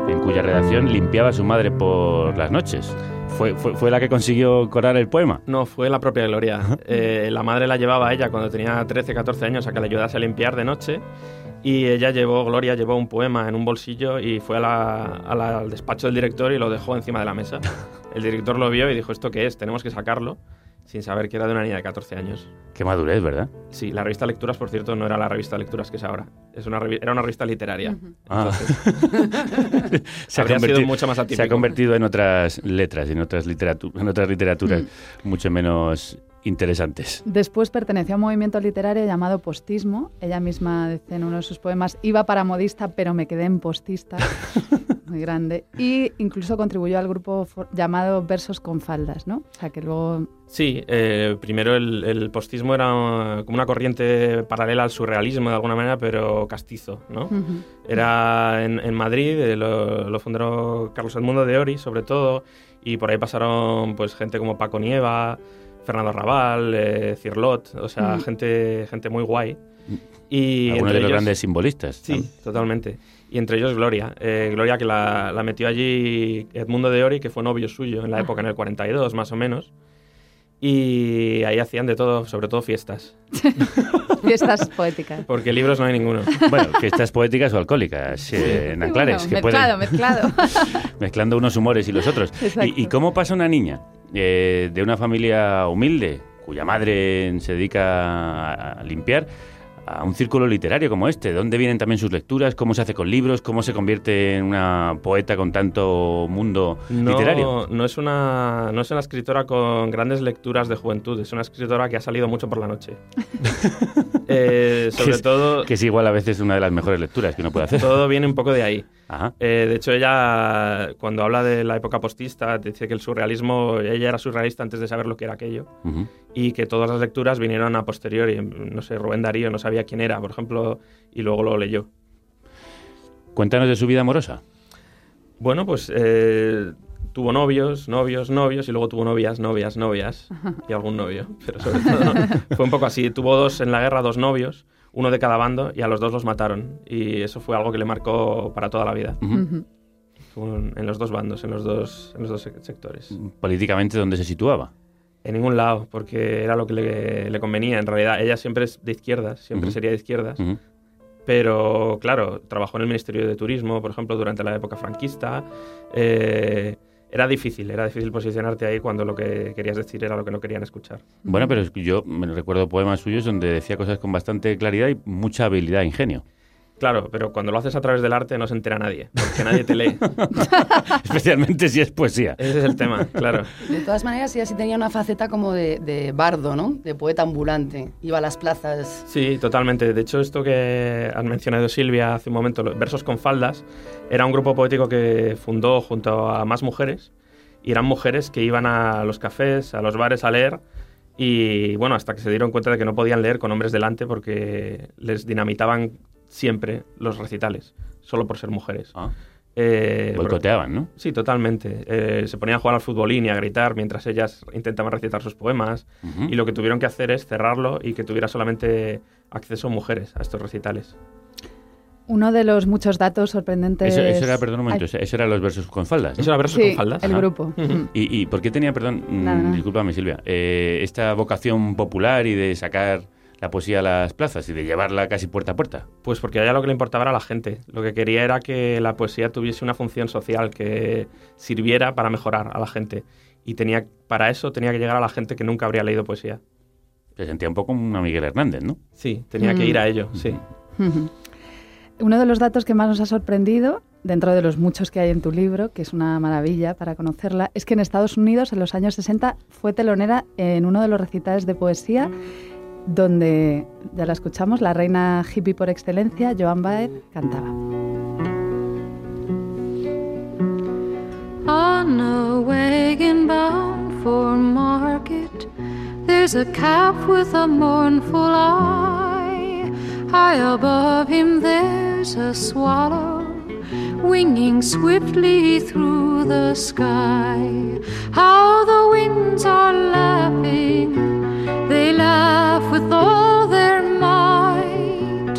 en cuya redacción limpiaba a su madre por las noches. ¿Fue, fue, fue la que consiguió corar el poema? No, fue la propia Gloria. Eh, la madre la llevaba a ella cuando tenía 13, 14 años a que le ayudase a limpiar de noche y ella llevó, Gloria llevó un poema en un bolsillo y fue a la- a la- al despacho del director y lo dejó encima de la mesa. El director lo vio y dijo, ¿esto qué es? Tenemos que sacarlo, sin saber que era de una niña de 14 años. Qué madurez, ¿verdad? Sí, la revista Lecturas, por cierto, no era la revista Lecturas que es ahora. Es una revi- era una revista literaria. Ah. Entonces, se, ha habría sido convertido, mucho más se ha atípico. convertido en otras letras, en otras, literatu- en otras literaturas mucho menos interesantes. Después perteneció a un movimiento literario llamado postismo. Ella misma dice en uno de sus poemas, iba para modista, pero me quedé en postista. Muy grande. Y incluso contribuyó al grupo llamado Versos con faldas, ¿no? O sea, que luego... Sí, eh, primero el, el postismo era como una corriente paralela al surrealismo de alguna manera, pero castizo, ¿no? Ujú. Era en, en Madrid, eh, lo, lo fundó Carlos Edmundo de Ori, sobre todo, y por ahí pasaron pues gente como Paco Nieva, Fernando Raval, eh, Cirlot, o sea, Mm. gente, gente muy guay. Y Algunos de los ellos- grandes simbolistas. Sí, totalmente. Y entre ellos Gloria. Eh, Gloria que la, la metió allí Edmundo de Ori, que fue novio suyo en la época, en el 42 más o menos. Y ahí hacían de todo, sobre todo fiestas. Fiestas poéticas. Porque libros no hay ninguno. Bueno, fiestas poéticas o alcohólicas, eh, en Anclares. Bueno, que mezclado, pueden- mezclado. mezclando unos humores y los otros. Exacto. ¿Y, y cómo pasa una niña eh, de una familia humilde, cuya madre se dedica a, limpiar, a un círculo literario como este? ¿De dónde vienen también sus lecturas? ¿Cómo se hace con libros? ¿Cómo se convierte en una poeta con tanto mundo literario? No, no, es una, no es una escritora con grandes lecturas de juventud, es una escritora que ha salido mucho por la noche. Eh, sobre que es, todo... Que es igual a veces una de las mejores lecturas que uno puede hacer. Todo viene un poco de ahí. Eh, de hecho, ella, cuando habla de la época postista, dice que el surrealismo, ella era surrealista antes de saber lo que era aquello. Y que todas las lecturas vinieron a posteriori. No sé, Rubén Darío no sabía quién era, por ejemplo, y luego lo leyó. Cuéntanos de su vida amorosa. Bueno, pues eh, tuvo novios, novios, novios, y luego tuvo novias, novias, novias, y algún novio. Pero sobre todo fue un poco así. Tuvo dos en la guerra, dos novios, uno de cada bando, y a los dos los mataron. Y eso fue algo que le marcó para toda la vida. En en los dos bandos, en los dos, en los dos sec- sectores. Políticamente, ¿dónde se situaba? En ningún lado, porque era lo que le, le convenía. En realidad, ella siempre es de izquierdas, siempre sería de izquierdas. Pero, claro, trabajó en el Ministerio de Turismo, por ejemplo, durante la época franquista. Eh, era difícil, era difícil posicionarte ahí cuando lo que querías decir era lo que no querían escuchar. Bueno, pero yo me recuerdo poemas suyos donde decía cosas con bastante claridad y mucha habilidad e ingenio. Claro, pero cuando lo haces a través del arte no se entera nadie, porque nadie te lee. Especialmente si es poesía. Ese es el tema, claro. De todas maneras, ella sí tenía una faceta como de, de bardo, ¿no? De poeta ambulante. Iba a las plazas. Sí, totalmente. De hecho, esto que has mencionado Silvia hace un momento, los Versos con Faldas, era un grupo poético que fundó junto a más mujeres. Y eran mujeres que iban a los cafés, a los bares a leer. Y bueno, hasta que se dieron cuenta de que no podían leer con hombres delante porque les dinamitaban siempre los recitales, solo por ser mujeres. Eh, Boicoteaban, ¿no? Sí, totalmente. Eh, se ponían a jugar al futbolín y a gritar mientras ellas intentaban recitar sus poemas. Y lo que tuvieron que hacer es cerrarlo y que tuviera solamente acceso mujeres a estos recitales. Uno de los muchos datos sorprendentes... Eso, eso era, perdón un momento, Ay, eso, era los versos con faldas. ¿no? Eso era versos Sí, con faldas. el Ajá. grupo. ¿Y, y por qué tenía, perdón, mm, Nada, nada. discúlpame Silvia, eh, esta vocación popular y de sacar la poesía a las plazas y de llevarla casi puerta a puerta? Pues porque a ella lo que le importaba era la gente. Lo que quería era que la poesía tuviese una función social que sirviera para mejorar a la gente. Y tenía, para eso tenía que llegar a la gente que nunca habría leído poesía. Se sentía un poco una Miguel Hernández, ¿no? Sí, tenía que Mm. ir a ello, sí. Uno de los datos que más nos ha sorprendido, dentro de los muchos que hay en tu libro, que es una maravilla para conocerla, es que en Estados Unidos en los años 60 fue telonera en uno de los recitales de poesía donde, ya la escuchamos, la reina hippie por excelencia, Joan Baez, cantaba. On a wagon bound for market, there's a calf with a mournful eye. High above him, there's a swallow winging swiftly through the sky. How the winds are laughing, they laugh with all their might.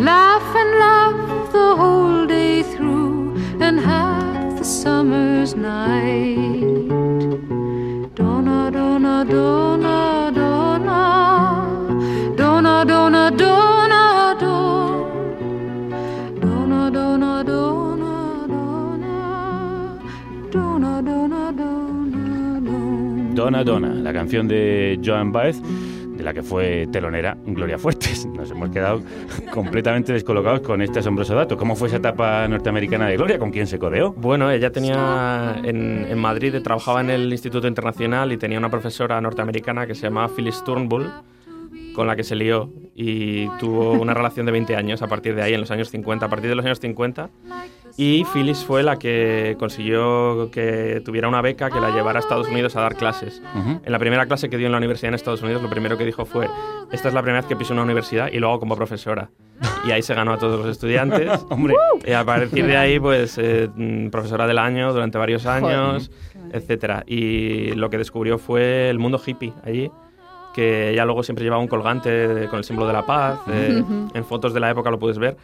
Laugh and laugh the whole day through, and half the summer's night. Donna, donna, donna, donna. Donna la canción de Joan Baez, de la que fue telonera Gloria Fuertes. Nos hemos quedado completamente descolocados con este asombroso dato. ¿Cómo fue esa etapa norteamericana de Gloria? ¿Con quién se codeó? Bueno, ella tenía en, en Madrid, trabajaba en el Instituto Internacional y tenía una profesora norteamericana que se llamaba Phyllis Turnbull, con la que se lió y tuvo una relación de 20 años a partir de ahí, en los años 50. A partir de los años 50, y Phyllis fue la que consiguió que tuviera una beca que la llevara a Estados Unidos a dar clases. En la primera clase que dio en la universidad en Estados Unidos, lo primero que dijo fue, esta es la primera vez que piso una universidad y lo hago como profesora. Y ahí se ganó a todos los estudiantes. Hombre. Y a partir de ahí, pues, eh, mm, profesora del año durante varios años, etcétera. Y lo que descubrió fue el mundo hippie allí que ella luego siempre llevaba un colgante de- con el símbolo de la paz. eh, Ujú. en fotos de la época lo puedes ver.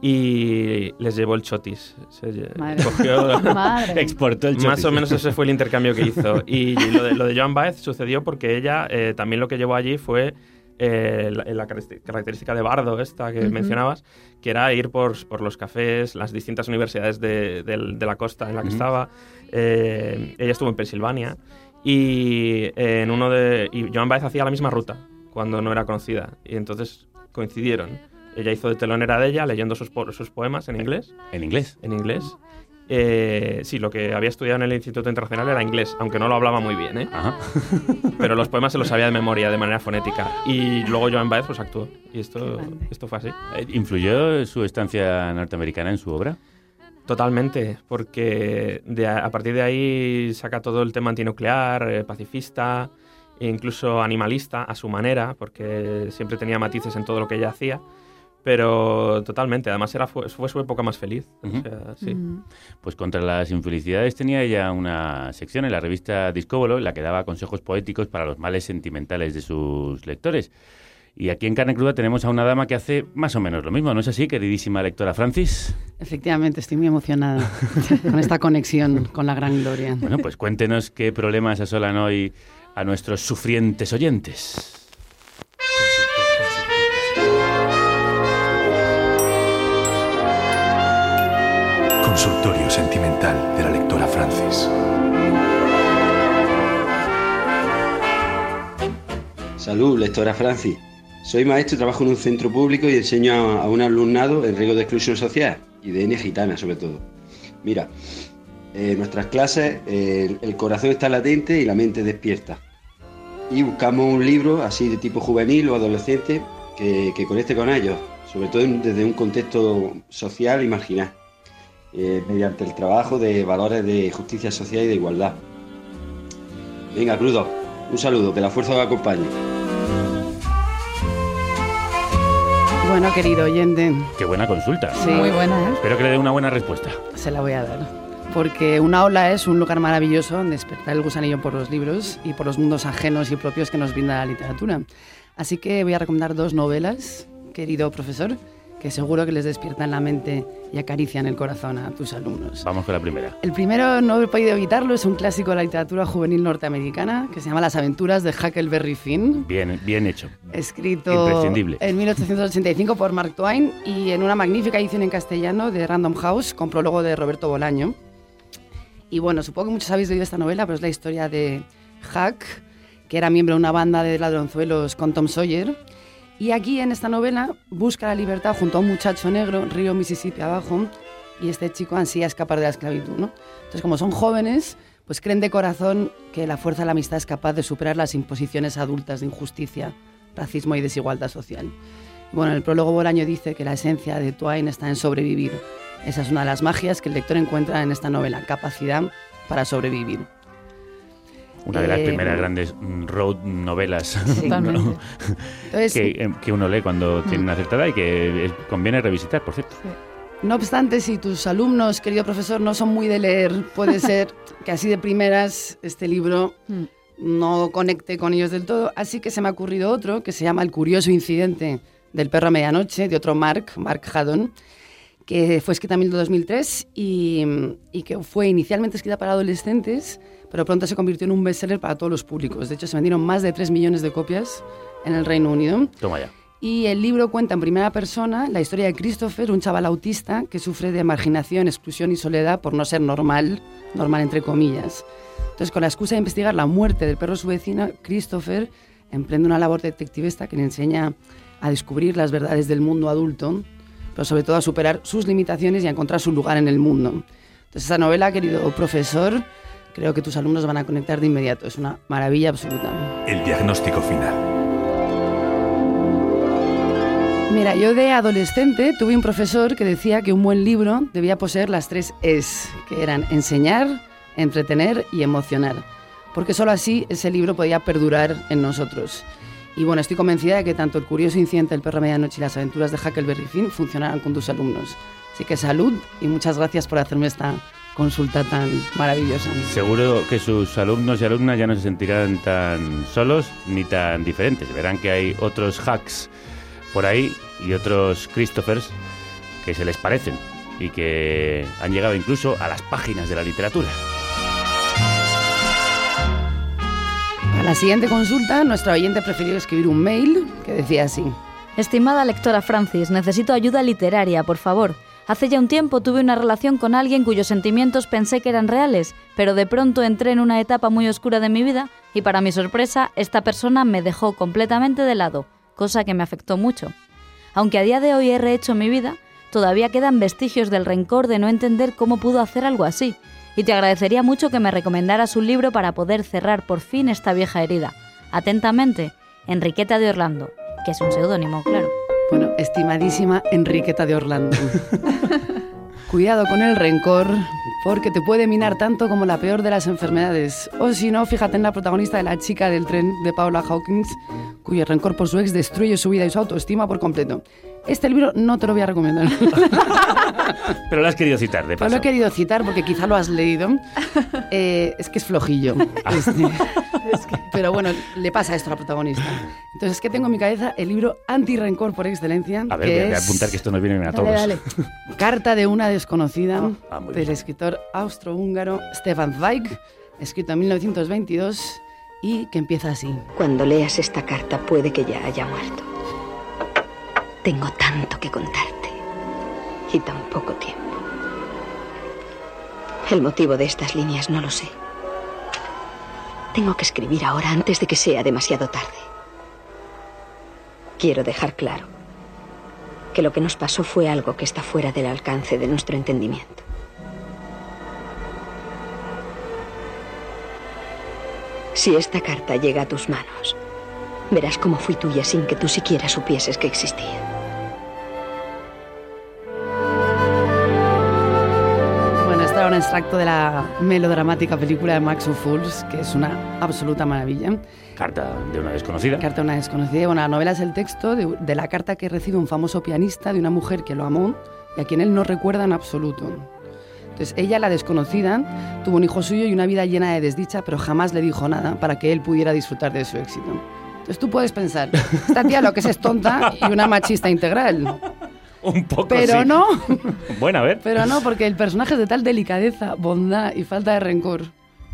Y les llevó el chotis. Se Madre. cogió- Madre. Exportó el Más chotis. o menos ese fue el intercambio que hizo. Y lo de, lo de Joan Baez sucedió porque ella eh, también lo que llevó allí fue eh, la, la característica- de bardo esta que Ujú. mencionabas, que era ir por, por los cafés, las distintas universidades de, del- de la costa en la que Ujú. estaba. Eh, ella estuvo en Pensilvania y eh, en uno de y Joan Baez hacía la misma ruta cuando no era conocida y entonces coincidieron. Ella hizo de telonera de ella leyendo sus, po- sus poemas en inglés. ¿En inglés? En inglés. Eh, sí, lo que había estudiado en el Instituto Internacional era inglés, aunque no lo hablaba muy bien, ¿eh? Pero los poemas se los sabía de memoria, de manera fonética. Y luego Joan Baez pues actuó. Y esto, esto fue así. Eh, ¿Influyó su estancia norteamericana en su obra? Totalmente, porque de a, a partir de ahí saca todo el tema antinuclear, eh, pacifista, e incluso animalista a su manera, porque siempre tenía matices en todo lo que ella hacía. Pero totalmente, además era, fue, fue su época más feliz. o Ujú. sea, sí. Pues contra las infelicidades tenía ella una sección en la revista Discóbolo en la que daba consejos poéticos para los males sentimentales de sus lectores. Y aquí en Carne Cruda tenemos a una dama que hace más o menos lo mismo, ¿no es así, queridísima lectora Francis? Efectivamente, estoy muy emocionada con esta conexión con la gran Gloria. Bueno, pues cuéntenos qué problemas asolan hoy a nuestros sufrientes oyentes. Consultorio sentimental de la lectora Francis. Salud, lectora Francis. Soy maestro, trabajo en un centro público y enseño a, un alumnado en riesgo de exclusión social y de etnia gitana sobre todo. Mira, en nuestras clases eh, el corazón está latente y la mente despierta. Y buscamos un libro así de tipo juvenil o adolescente que, conecte con ellos, sobre todo desde un contexto social y marginal, eh, mediante el trabajo de valores de justicia social y de igualdad. Venga, crudo, un saludo, que la fuerza os acompañe. Bueno, querido oyente, Qué buena consulta. Sí. Muy buena, ¿eh? Espero que le dé una buena respuesta. se la voy a dar. Porque una ola es un lugar maravilloso donde despertar el gusanillo por los libros y por los mundos ajenos y propios que nos brinda la literatura. Así que voy a recomendar dos novelas, querido profesor, que seguro que les despiertan la mente y acarician el corazón a tus alumnos. Vamos con la primera. El primero, no he podido evitarlo, es un clásico de la literatura juvenil norteamericana que se llama Las aventuras de Huckleberry Finn. Bien, bien hecho. Escrito Imprescindible. en 1885 por Mark Twain y en una magnífica edición en castellano de Random House con prólogo de Roberto Bolaño. Y bueno, supongo que muchos habéis leído esta novela, pero es la historia de Huck, que era miembro de una banda de ladronzuelos con Tom Sawyer. Y aquí en esta novela busca la libertad junto a un muchacho negro, río Mississippi abajo, y este chico ansía escapar de la esclavitud. ¿no? Entonces, como son jóvenes, pues creen de corazón que la fuerza de la amistad es capaz de superar las imposiciones adultas de injusticia racismo y desigualdad social. Bueno, el prólogo Bolaño dice que la esencia de Twain está en sobrevivir. Esa es una de las magias que el lector encuentra en esta novela, capacidad para sobrevivir. Una de las Eh, primeras grandes mm, road novelas. Entonces- que, que uno lee cuando tiene una cierta edad y que eh, conviene revisitar, por cierto. No obstante, si tus alumnos, querido profesor, no son muy de leer, puede ser que así de primeras este libro no conecte con ellos del todo. Así que se me ha ocurrido otro que se llama El curioso incidente del perro a medianoche, de otro Mark, Mark Haddon, que fue escrita en 2003 y, y que fue inicialmente escrita para adolescentes, pero pronto se convirtió en un bestseller para todos los públicos. De hecho, se vendieron más de 3 millones de copias en el Reino Unido. Toma ya. Y el libro cuenta en primera persona la historia de Christopher, un chaval autista que sufre de marginación, exclusión y soledad por no ser normal, normal entre comillas. Entonces, con la excusa de investigar la muerte del perro su vecina, Christopher emprende una labor detectivista que le enseña a descubrir las verdades del mundo adulto, pero sobre todo a superar sus limitaciones y a encontrar su lugar en el mundo. Entonces, esta novela, querido profesor, creo que tus alumnos van a conectar de inmediato. Es una maravilla absoluta. El diagnóstico final. Mira, yo de adolescente tuve un profesor que decía que un buen libro debía poseer las tres Es, que eran enseñar, entretener y emocionar, porque solo así ese libro podía perdurar en nosotros. Y bueno, estoy convencida de que tanto el curioso incidente del perro a medianoche y las aventuras de Huckleberry Finn funcionarán con tus alumnos. Así que salud y muchas gracias por hacerme esta consulta tan maravillosa. Seguro que sus alumnos y alumnas ya no se sentirán tan solos ni tan diferentes. Verán que hay otros hacks por ahí y otros Christophers que se les parecen y que han llegado incluso a las páginas de la literatura. Para la siguiente consulta, nuestra oyente prefirió escribir un mail que decía así. Estimada lectora Francis, necesito ayuda literaria, por favor. Hace ya un tiempo tuve una relación con alguien cuyos sentimientos pensé que eran reales, pero de pronto entré en una etapa muy oscura de mi vida y para mi sorpresa esta persona me dejó completamente de lado, cosa que me afectó mucho. Aunque a día de hoy he rehecho mi vida, todavía quedan vestigios del rencor de no entender cómo pudo hacer algo así, y te agradecería mucho que me recomendaras un libro para poder cerrar por fin esta vieja herida. Atentamente, Enriqueta de Orlando, que es un seudónimo, claro. Bueno, estimadísima Enriqueta de Orlando. Cuidado con el rencor, porque te puede minar tanto como la peor de las enfermedades. O si no, fíjate en la protagonista de La chica del tren de Paula Hawkins, cuyo rencor por su ex destruye su vida y su autoestima por completo. Este libro no te lo voy a recomendar. Pero lo has querido citar, de No paso. lo he querido citar porque quizá lo has leído. Eh, es que es flojillo. Este. Pero bueno, le pasa esto a la protagonista. Entonces es que tengo en mi cabeza el libro Anti-Rencor por excelencia. A ver, que voy a- voy a es apuntar que esto nos viene bien a todos. dale. Carta de una desconocida Ah, muy del escritor austrohúngaro Stefan Zweig, escrito en 1922 y que empieza así. Cuando leas esta carta puede que ya haya muerto. Tengo tanto que contarte y tan poco tiempo. El motivo de estas líneas no lo sé. Tengo que escribir ahora antes de que sea demasiado tarde. Quiero dejar claro que lo que nos pasó fue algo que está fuera del alcance de nuestro entendimiento. Si esta carta llega a tus manos, verás cómo fui tuya sin que tú siquiera supieses que existía. Un extracto de la melodramática película de Max of Fools, que es una absoluta maravilla. Carta de una desconocida. Carta de una desconocida. Bueno, la novela es el texto de, de la carta que recibe un famoso pianista de una mujer que lo amó y a quien él no recuerda en absoluto. Entonces, ella, la desconocida, tuvo un hijo suyo y una vida llena de desdicha, pero jamás le dijo nada para que él pudiera disfrutar de su éxito. Entonces, tú puedes pensar, esta tía lo que es es tonta y una machista integral. Un poco Pero sí. no, Bueno, a ver. pero no, porque el personaje es de tal delicadeza, bondad y falta de rencor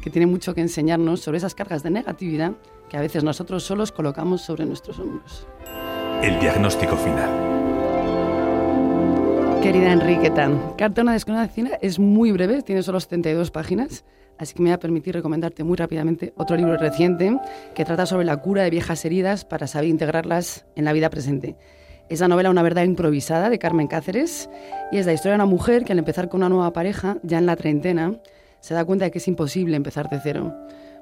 que tiene mucho que enseñarnos sobre esas cargas de negatividad que a veces nosotros solos colocamos sobre nuestros hombros. El diagnóstico final. Querida Enriqueta, Carta a una desconocida es muy breve, tiene solo 72 páginas, así que me voy a permitir recomendarte muy rápidamente otro libro reciente que trata sobre la cura de viejas heridas para saber integrarlas en la vida presente. Es la novela Una verdad improvisada de Carmen Cáceres y es la historia de una mujer que al empezar con una nueva pareja, ya en la treintena, se da cuenta de que es imposible empezar de cero.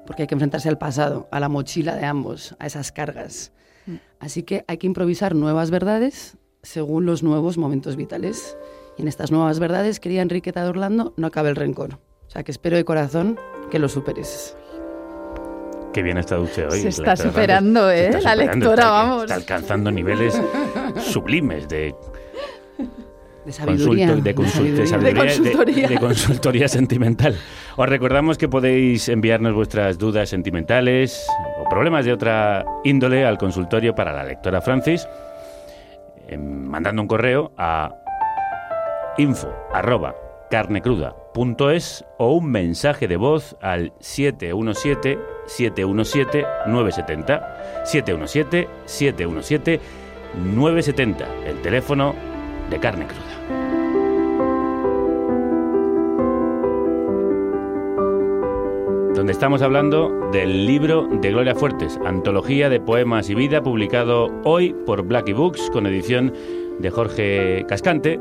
porque hay que enfrentarse al pasado, a la mochila de ambos, a esas cargas. Mm. Así que hay que improvisar nuevas verdades según los nuevos momentos vitales. Y en estas nuevas verdades, quería Enriqueta de Orlando, no acabe el rencor. O sea, que espero de corazón que lo superes. Qué bien está Duche hoy. Se la está superando. Se ¿eh? está La superando, lectora, está- vamos. Está alcanzando niveles sublimes de De sabiduría. Consulto- de, de De sabiduría, de- consultoría. de consultoría sentimental. Os recordamos que podéis enviarnos vuestras dudas sentimentales o problemas de otra índole al consultorio para la lectora Francis, eh, mandando un correo a info arroba carnecruda.es o un mensaje de voz al 717 717 970 717 717 970 el teléfono de carne cruda. donde estamos hablando del libro de Gloria Fuertes, Antología de Poemas y Vida, publicado hoy por Blackie Books, con edición de Jorge Cascante,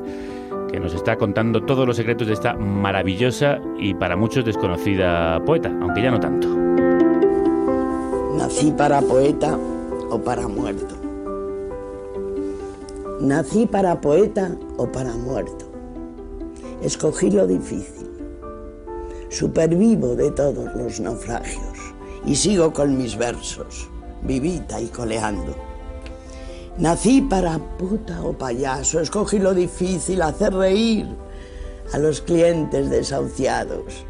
que nos está contando todos los secretos de esta maravillosa y para muchos desconocida poeta, aunque ya no tanto. Nací para poeta o para muerto. Nací para poeta o para muerto. Escogí lo difícil. Supervivo de todos los naufragios y sigo con mis versos, vivita y coleando. Nací para puta o payaso, escogí lo difícil, hacer reír a los clientes desahuciados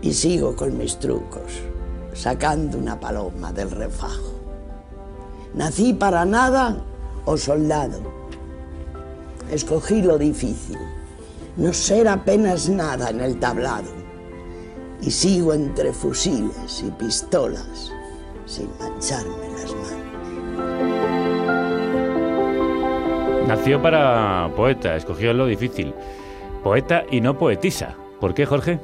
y sigo con mis trucos, sacando una paloma del refajo. Nací para nada o soldado. Escogí lo difícil, no ser apenas nada en el tablado. Y sigo entre fusiles y pistolas sin mancharme las manos. Nació para poeta, escogió lo difícil. Poeta y no poetisa. ¿Por qué, Jorge?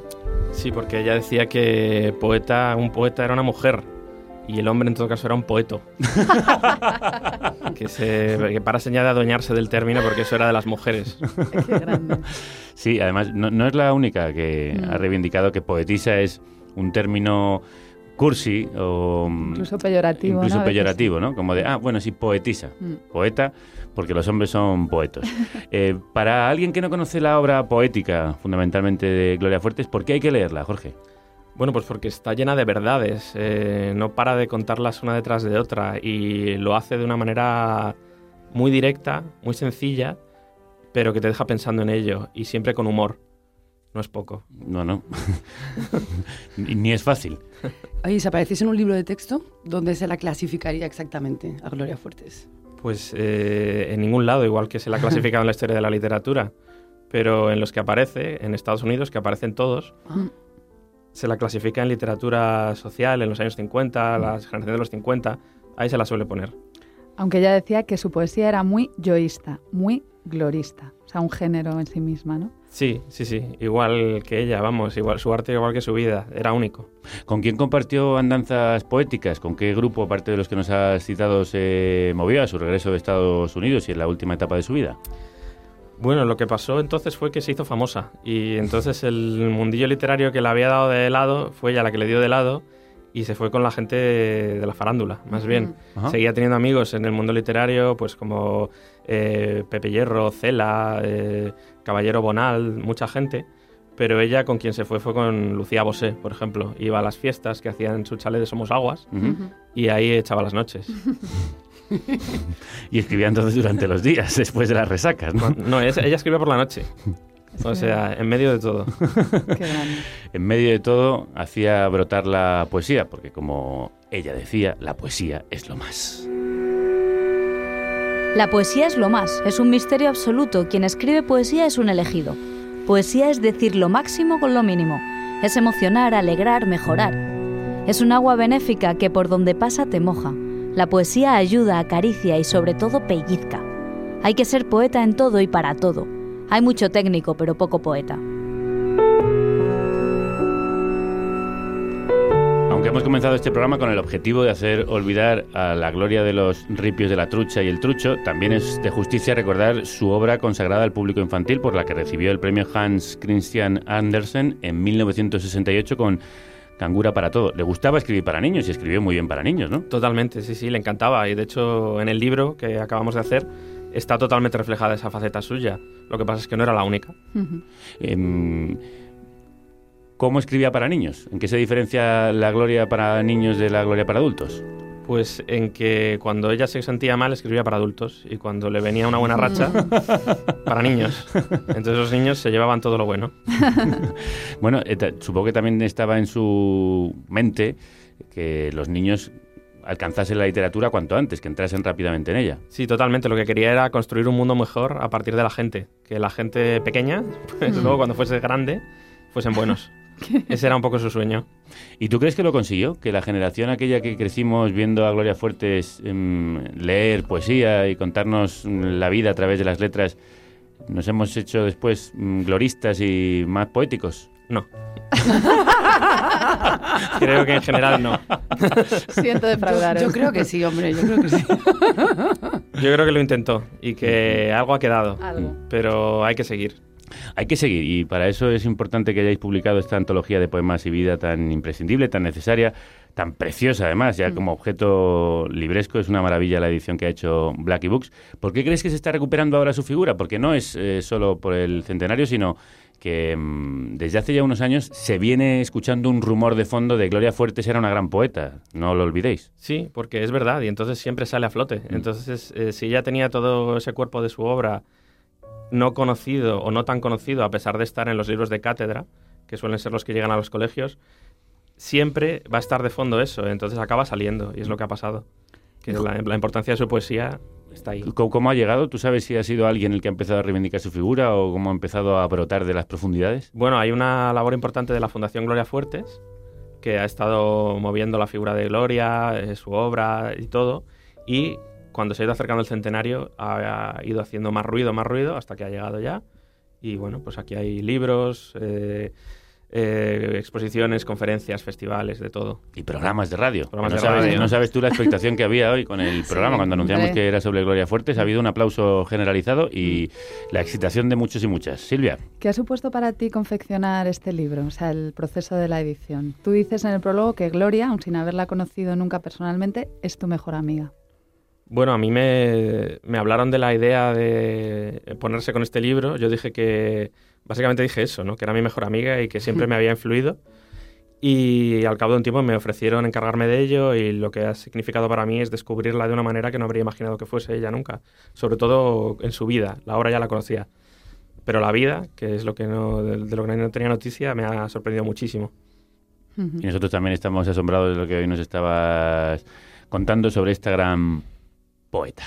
Sí, porque ella decía que poeta, un poeta era una mujer y el hombre en todo caso era un poeto. que, se, que para señal de adueñarse del término porque eso era de las mujeres. Qué grande. Sí, además no, no es la única que Mm. ha reivindicado que poetisa es un término cursi o mm, Incluso peyorativo, incluso peyorativo, ¿no? Como de, ah, bueno, sí, poetisa, Mm. poeta, porque los hombres son poetos. Eh, para alguien que no conoce la obra poética, fundamentalmente de Gloria Fuertes, ¿por qué hay que leerla, Jorge? Bueno, pues porque está llena de verdades, eh, no para de contarlas una detrás de otra y lo hace de una manera muy directa, muy sencilla, pero que te deja pensando en ello y siempre con humor. No es poco. No, no. ni, ni es fácil. Oye, si apareciese en un libro de texto, ¿dónde se la clasificaría exactamente a Gloria Fuertes? Pues eh, en ningún lado, igual que se la ha clasificado en la historia de la literatura, pero en los que aparece, en Estados Unidos, que aparecen todos, Ah. Se la clasifica en literatura social en los años 50, la generación de los 50, ahí se la suele poner. Aunque ella decía que su poesía era muy yoísta, muy glorista. O sea, un género en sí misma, ¿no? Sí, sí, sí, igual que ella, vamos, igual su arte igual que su vida, era único. ¿Con quién compartió andanzas poéticas? ¿Con qué grupo, aparte de los que nos has citado, se movió a su regreso de Estados Unidos y en la última etapa de su vida? Bueno, lo que pasó entonces fue que se hizo famosa y entonces el mundillo literario que la había dado de lado fue ella la que le dio de lado y se fue con la gente de la farándula, más bien. Ajá. Seguía teniendo amigos en el mundo literario, pues como eh, Pepe Hierro, Cela, eh, Caballero Bonal, mucha gente, pero ella con quien se fue fue con Lucía Bosé, por ejemplo. Iba a las fiestas que hacían en su chalet de Somos Aguas y ahí echaba las noches. Y escribía entonces durante los días, después de las resacas, ¿no? Ella escribía por la noche. O sea, en medio de todo. Qué grande. En medio de todo, hacía brotar la poesía, porque como ella decía, la poesía es lo más. La poesía es lo más, es un misterio absoluto. Quien escribe poesía es un elegido. Poesía es decir lo máximo con lo mínimo. Es emocionar, alegrar, mejorar. Es un agua benéfica que por donde pasa te moja. La poesía ayuda, acaricia y sobre todo pellizca. Hay que ser poeta en todo y para todo. Hay mucho técnico, pero poco poeta. Aunque hemos comenzado este programa con el objetivo de hacer olvidar a la gloria de los ripios de la trucha y el trucho, también es de justicia recordar su obra consagrada al público infantil por la que recibió el premio Hans Christian Andersen en 1968 con cangura para todo. Le gustaba escribir para niños y escribió muy bien para niños, ¿no? Totalmente, sí, sí, le encantaba. Y de hecho, en el libro que acabamos de hacer, está totalmente reflejada esa faceta suya. Lo que pasa es que no era la única. Em, ¿Cómo escribía para niños? ¿En qué se diferencia la gloria para niños de la gloria para adultos? Pues en que cuando ella se sentía mal escribía para adultos y cuando le venía una buena racha para niños. Entonces los niños se llevaban todo lo bueno. bueno, eh, supongo que también estaba en su mente que los niños alcanzasen la literatura cuanto antes, que entrasen rápidamente en ella. Sí, totalmente. Lo que quería era construir un mundo mejor a partir de la gente. Que la gente pequeña, pues luego cuando fuese grande, fuesen buenos. Ese era un poco su sueño. ¿Y tú crees que lo consiguió? Que la generación aquella que crecimos viendo a Gloria Fuertes em, leer poesía y contarnos mm, la vida a través de las letras, nos hemos hecho después mm, gloristas y más poéticos? No. Creo que en general no. Siento defraudaros. Yo, yo creo que sí, hombre, yo creo que sí. Yo creo que lo intentó y que algo ha quedado. Algo. Pero hay que seguir. Hay que seguir y para eso es importante que hayáis publicado esta antología de poemas y vida tan imprescindible, tan necesaria, tan preciosa además, ya como objeto libresco es una maravilla la edición que ha hecho Blackie Books. ¿Por qué crees que se está recuperando ahora su figura? Porque no es eh, solo por el centenario, sino que mm, desde hace ya unos años se viene escuchando un rumor de fondo de Gloria Fuertes era una gran poeta, no lo olvidéis. Sí, porque es verdad y entonces siempre sale a flote. Entonces, eh, si ella tenía todo ese cuerpo de su obra no conocido o no tan conocido, a pesar de estar en los libros de cátedra, que suelen ser los que llegan a los colegios, siempre va a estar de fondo eso. Entonces acaba saliendo y es lo que ha pasado. Que la, la importancia de su poesía está ahí. ¿Cómo, ha llegado? ¿Tú sabes si ha sido alguien el que ha empezado a reivindicar su figura o cómo ha empezado a brotar de las profundidades? Bueno, hay una labor importante de la Fundación Gloria Fuertes, que ha estado moviendo la figura de Gloria, eh, su obra y todo. Y cuando se ha ido acercando el centenario, ha, ha ido haciendo más ruido, más ruido, hasta que ha llegado ya. Y bueno, pues aquí hay libros, eh, eh, exposiciones, conferencias, festivales, de todo. Y programas de radio. Programas no, de sabes, radio. no sabes tú la expectación que había hoy con el programa cuando anunciamos hombre. que era sobre Gloria Fuertes. Ha habido un aplauso generalizado y la excitación de muchos y muchas. Silvia. ¿Qué ha supuesto para ti confeccionar este libro, o sea, el proceso de la edición? Tú dices en el prólogo que Gloria, aun sin haberla conocido nunca personalmente, es tu mejor amiga. Bueno, a mí me, me hablaron de la idea de ponerse con este libro. Yo dije que, básicamente dije eso, ¿no? que era mi mejor amiga y que siempre me había influido. Y al cabo de un tiempo me ofrecieron encargarme de ello y lo que ha significado para mí es descubrirla de una manera que no habría imaginado que fuese ella nunca. Sobre todo en su vida. La obra ya la conocía. Pero la vida, que es lo que no, de, de lo que no tenía noticia, me ha sorprendido muchísimo. Y nosotros también estamos asombrados de lo que hoy nos estabas contando sobre esta gran poeta.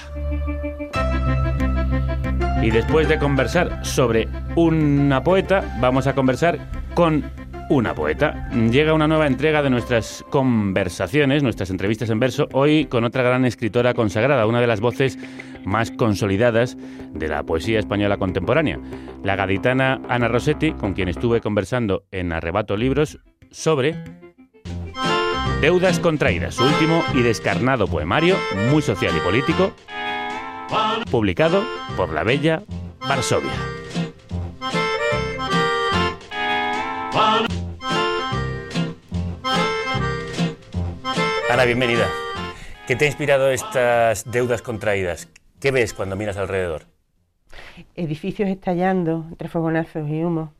Y después de conversar sobre una poeta, vamos a conversar con una poeta. Llega una nueva entrega de nuestras conversaciones, nuestras entrevistas en verso, hoy con otra gran escritora consagrada, una de las voces más consolidadas de la poesía española contemporánea, la gaditana Ana Rossetti, con quien estuve conversando en Arrebato Libros sobre Deudas contraídas, su último y descarnado poemario, muy social y político, publicado por la bella Varsovia. Ana, bienvenida. ¿Qué te ha inspirado estas deudas contraídas? ¿Qué ves cuando miras alrededor? Edificios estallando entre fogonazos y humo,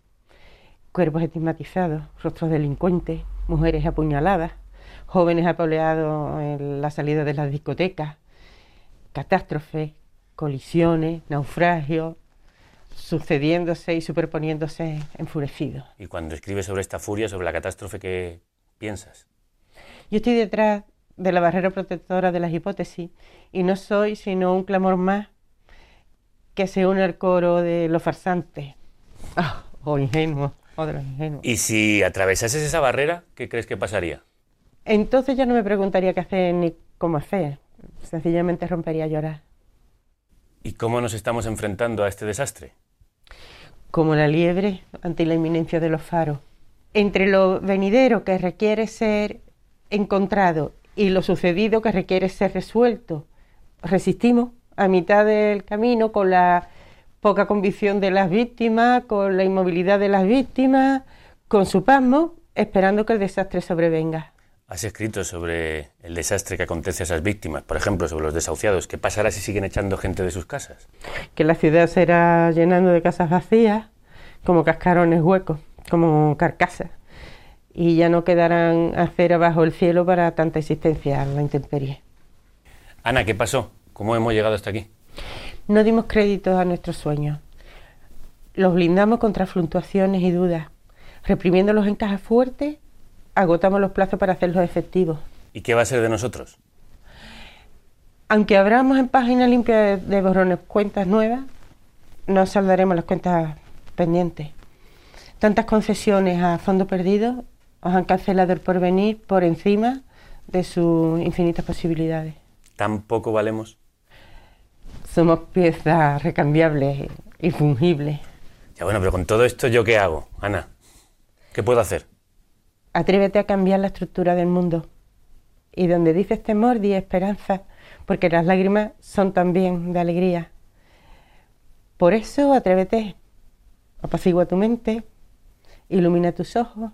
cuerpos estigmatizados, rostros delincuentes, mujeres apuñaladas, jóvenes apoleados en la salida de las discotecas, catástrofes, colisiones, naufragios, sucediéndose y superponiéndose enfurecidos. Y cuando escribes sobre esta furia, sobre la catástrofe, ¿qué piensas? Yo estoy detrás de la barrera protectora de las hipótesis y no soy sino un clamor más que se une al coro de los farsantes. Ah, o ingenuos, o de los ingenuos. Y si atravesases esa barrera, ¿qué crees que pasaría? Entonces ya no me preguntaría qué hacer ni cómo hacer. Sencillamente rompería a llorar. ¿Y cómo nos estamos enfrentando a este desastre? Como la liebre ante la inminencia de los faros. Entre lo venidero que requiere ser encontrado y lo sucedido que requiere ser resuelto, resistimos a mitad del camino con la poca convicción de las víctimas, con la inmovilidad de las víctimas, con su pasmo esperando que el desastre sobrevenga. Has escrito sobre el desastre que acontece a esas víctimas, por ejemplo, sobre los desahuciados. ¿Qué pasará si siguen echando gente de sus casas? Que la ciudad se irá llenando de casas vacías, como cascarones huecos, como carcasas, y ya no quedarán acera bajo el cielo para tanta existencia a la intemperie. Ana, ¿qué pasó? ¿Cómo hemos llegado hasta aquí? No dimos crédito a nuestros sueños. Los blindamos contra fluctuaciones y dudas. Reprimiéndolos en cajas fuertes, agotamos los plazos para hacerlos efectivos. ¿Y qué va a ser de nosotros? Aunque abramos en página limpia de, de borrones cuentas nuevas, no saldaremos las cuentas pendientes. Tantas concesiones a fondo perdido os han cancelado el porvenir por encima de sus infinitas posibilidades. ¿Tan poco valemos? Somos piezas recambiables y fungibles. Ya bueno, pero con todo esto, ¿yo qué hago, Ana? ¿Qué puedo hacer? Atrévete a cambiar la estructura del mundo. Y donde dices temor, di esperanza, porque las lágrimas son también de alegría. Por eso, atrévete. Apacigua tu mente, ilumina tus ojos,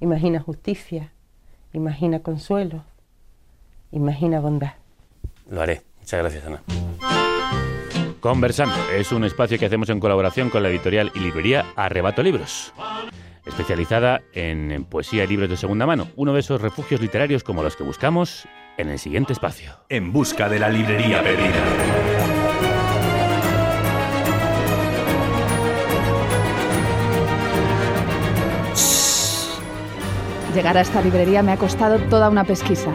imagina justicia, imagina consuelo, imagina bondad. Lo haré. Muchas gracias, Ana. Conversando es un espacio que hacemos en colaboración con la editorial y librería Arrebato Libros, especializada en poesía y libros de segunda mano, uno de esos refugios literarios como los que buscamos en el siguiente espacio. En busca de la librería perdida. Llegar a esta librería me ha costado toda una pesquisa.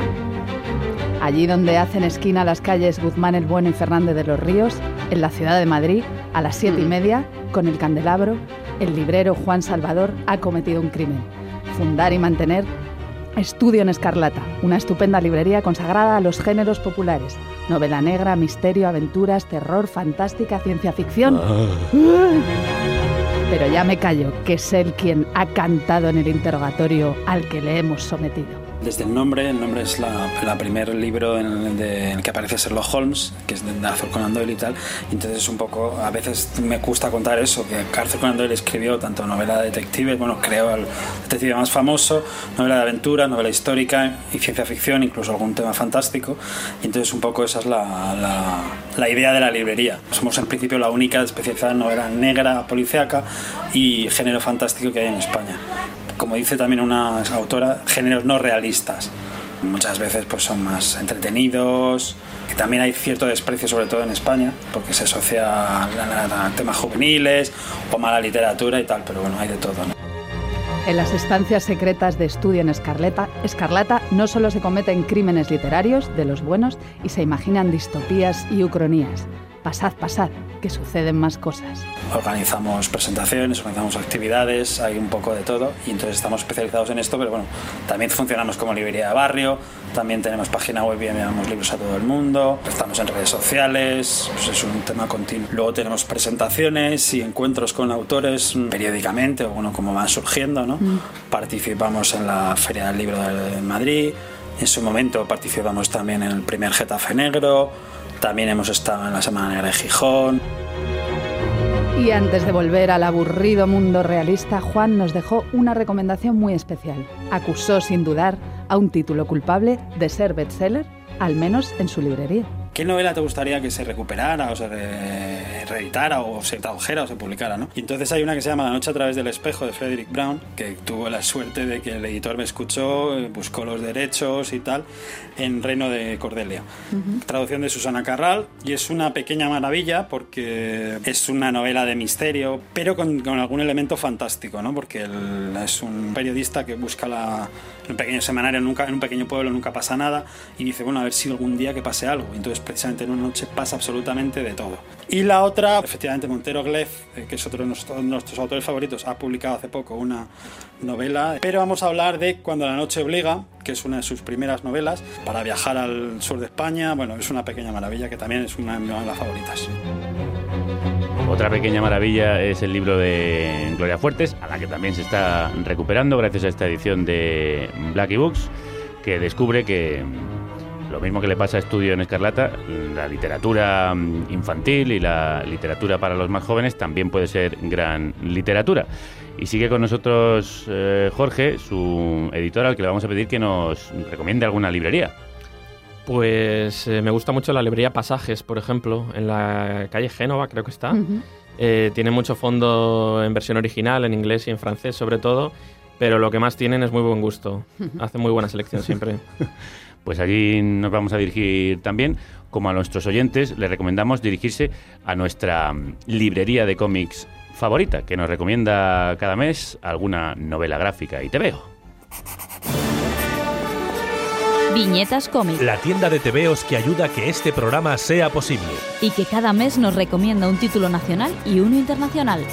Allí donde hacen esquina las calles Guzmán el Bueno y Fernández de los Ríos, en la ciudad de Madrid, a las siete y media, con el candelabro, el librero Juan Salvador ha cometido un crimen. Fundar y mantener Estudio en Escarlata, una estupenda librería consagrada a los géneros populares. Novela negra, misterio, aventuras, terror, fantástica, ciencia ficción. Pero ya me callo, que es él quien ha cantado en el interrogatorio al que le hemos sometido. Desde el nombre, el nombre es la, la primer libro en el, de- en el que aparece Sherlock Holmes, que es de Arthur Conan Doyle y tal. Entonces es un poco, a veces me gusta contar eso, que Arthur Conan Doyle escribió tanto novela de detectives, bueno, creó el detective más famoso, novela de aventura, novela histórica y ciencia ficción, incluso algún tema fantástico. Y entonces un poco esa es la, la, la idea de la librería. Somos en principio la única especializada en novela negra, policíaca y género fantástico que hay en España como dice también una autora, géneros no realistas. Muchas veces pues son más entretenidos, que también hay cierto desprecio, sobre todo en España, porque se asocia a, temas juveniles o mala literatura y tal, pero bueno, hay de todo. En las estancias secretas de estudio en Escarlata, Escarlata no solo se cometen crímenes literarios de los buenos y se imaginan distopías y ucronías. Pasad, pasad, que suceden más cosas. Organizamos presentaciones, organizamos actividades, hay un poco de todo y entonces estamos especializados en esto, pero bueno, también funcionamos como librería de barrio, también tenemos página web y enviamos libros a todo el mundo, estamos en redes sociales, pues es un tema continuo. Luego tenemos presentaciones y encuentros con autores mm, periódicamente, o bueno, como van surgiendo, ¿no? Participamos en la Feria del Libro de Madrid, en su momento participamos también en el primer Getafe Negro, también hemos estado en la Semana Negra de Gijón. Y antes de volver al aburrido mundo realista, Juan nos dejó una recomendación muy especial. Acusó sin dudar a un título culpable de ser bestseller, al menos en su librería. ¿Qué novela te gustaría que se recuperara o se re- reeditara o se tradujera o se publicara? ¿no? Y entonces hay una que se llama La noche a través del espejo de Frederick Brown, que tuvo la suerte de que el editor me escuchó, eh, buscó los derechos y tal, en Reino de Cordelia. Traducción de Susana Carral y es una pequeña maravilla porque es una novela de misterio, pero con, con algún elemento fantástico, ¿no? porque es un periodista que busca la, en un pequeño semanario, nunca, en un pequeño pueblo nunca pasa nada y dice, bueno, a ver si algún día que pase algo. Entonces precisamente en una noche pasa absolutamente de todo. Y la otra, efectivamente, Montero Gleff, eh, que es otro de nuestros, nuestros autores favoritos, ha publicado hace poco una novela, pero vamos a hablar de Cuando la noche obliga, que es una de sus primeras novelas, para viajar al sur de España. Bueno, es una pequeña maravilla que también es una de mis novelas favoritas. Otra pequeña maravilla es el libro de Gloria Fuertes, a la que también se está recuperando gracias a esta edición de Blacky Books, que descubre que lo mismo que le pasa a Estudio en Escarlata, la literatura infantil y la literatura para los más jóvenes también puede ser gran literatura. Y sigue con nosotros eh, Jorge, su editor, al que le vamos a pedir que nos recomiende alguna librería. Pues eh, me gusta mucho la librería Pasajes, por ejemplo, en la calle Génova, creo que está. Eh, tiene mucho fondo en versión original, en inglés y en francés sobre todo, pero lo que más tienen es muy buen gusto. Hace muy buena selección siempre. Pues allí nos vamos a dirigir también. Como a nuestros oyentes, les recomendamos dirigirse a nuestra mm, librería de cómics favorita, que nos recomienda cada mes alguna novela gráfica y te veo. Viñetas Cómic. La tienda de tebeos que ayuda a que este programa sea posible. Y que cada mes nos recomienda un título nacional y uno internacional.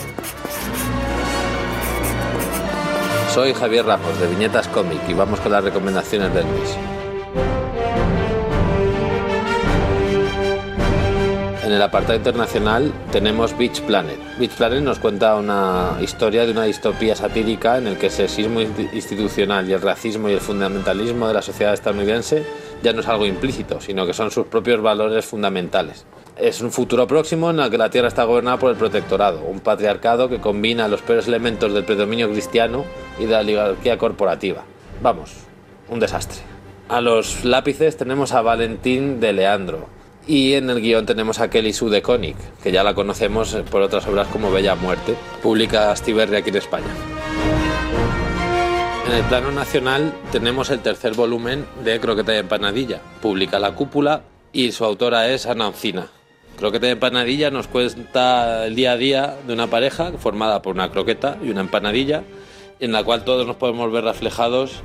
Soy Javier Ramos de Viñetas Comic y vamos con las recomendaciones del mes. En el apartado internacional tenemos Beach Planet. Beach Planet nos cuenta una historia de una distopía satírica en el que el sexismo insti- institucional y el racismo y el fundamentalismo de la sociedad estadounidense ya no es algo implícito, sino que son sus propios valores fundamentales. Es un futuro próximo en el que la Tierra está gobernada por el protectorado, un patriarcado que combina los peores elementos del predominio cristiano y de la oligarquía corporativa. Vamos, un desastre. A los lápices tenemos a Valentín de Leandro. Y en el guion tenemos a Kelly Sue de Koenig, que ya la conocemos por otras obras como Bella Muerte, publica Astiberri aquí en España. En el plano nacional tenemos el tercer volumen de Croqueta y Empanadilla, publica La Cúpula y su autora es Ana Oncina. Croqueta y Empanadilla nos cuenta el día a día de una pareja formada por una croqueta y una empanadilla, en la cual todos nos podemos ver reflejados,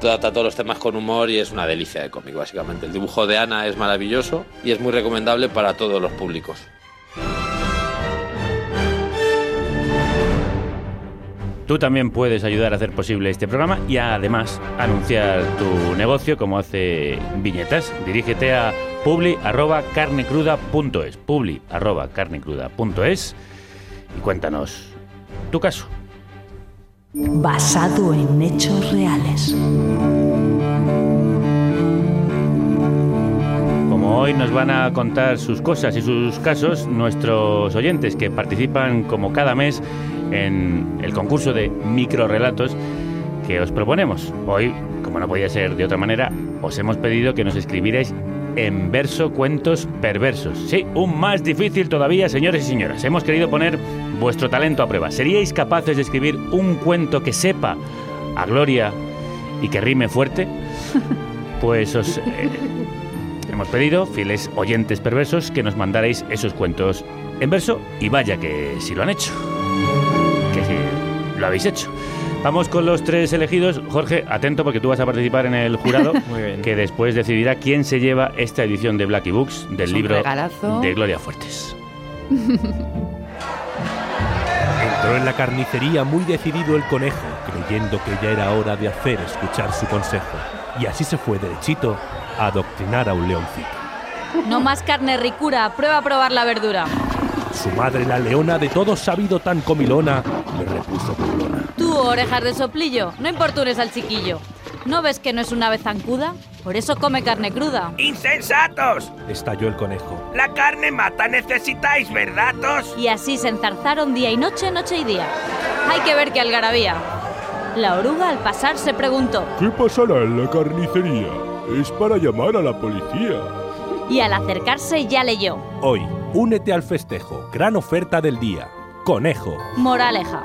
trata todos los temas con humor y es una delicia de cómic básicamente. El dibujo de Ana es maravilloso y es muy recomendable para todos los públicos. Tú también puedes ayudar a hacer posible este programa y además anunciar tu negocio como hace Viñetas. Dirígete a publi@carnecruda.es, publi@carnecruda.es y cuéntanos tu caso. Basado en hechos reales. Como hoy nos van a contar sus cosas y sus casos nuestros oyentes que participan como cada mes en el concurso de microrelatos que os proponemos. Hoy, como no podía ser de otra manera, os hemos pedido que nos escribierais en verso cuentos perversos. Sí, un más difícil todavía, señores y señoras. Hemos querido poner vuestro talento a prueba. ¿Seríais capaces de escribir un cuento que sepa a gloria y que rime fuerte? Pues os... eh, Hemos pedido, fieles oyentes perversos, que nos mandarais esos cuentos en verso y vaya que si lo han hecho. Que si lo habéis hecho. Vamos con los tres elegidos. Jorge, atento porque tú vas a participar en el jurado Muy bien. que después decidirá quién se lleva esta edición de Blacky Books del libro regalazo. de Gloria Fuertes. Entró en la carnicería muy decidido el conejo, creyendo que ya era hora de hacer escuchar su consejo. Y así se fue derechito a adoctrinar a un leoncito. No más carne ricura, prueba a probar la verdura. Su madre, la leona, de todo sabido tan comilona, le repuso burlona. Tú, orejas de soplillo, no importunes al chiquillo. ¿No ves que no es una vez zancuda? Por eso come carne cruda. ¡Insensatos! estalló el conejo. La carne mata, necesitáis, ¿verdatos? Y así se enzarzaron día y noche, noche y día. Hay que ver qué algarabía. La oruga al pasar se preguntó, ¿Qué pasará en la carnicería? Es para llamar a la policía. Y al acercarse ya leyó. Hoy, únete al festejo. Gran oferta del día. Conejo. Moraleja.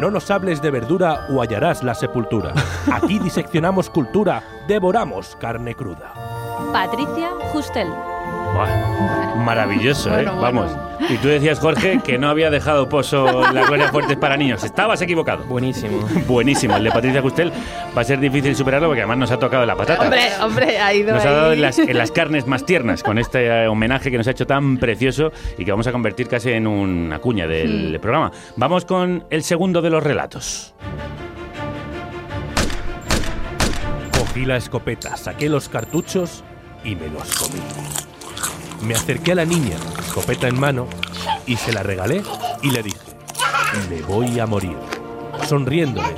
No nos hables de verdura o hallarás la sepultura. Aquí diseccionamos cultura, devoramos carne cruda. Patricia Justel. Buah, maravilloso, ¿eh? Bueno, bueno. Vamos. Y tú decías, Jorge, que no había dejado pozo la Gloria Fuertes para niños. Estabas equivocado. Buenísimo. Buenísimo. El de Patricia Gustel va a ser difícil superarlo porque además nos ha tocado la patata. Hombre, hombre, ha ido Nos ha dado en las, en las carnes más tiernas con este eh, homenaje que nos ha hecho tan precioso y que vamos a convertir casi en una cuña del Hmm. programa. Vamos con el segundo de los relatos. Cogí la escopeta, saqué los cartuchos y me los comí. Me acerqué a la niña, escopeta en mano, y se la regalé y le dije, me voy a morir, sonriéndole.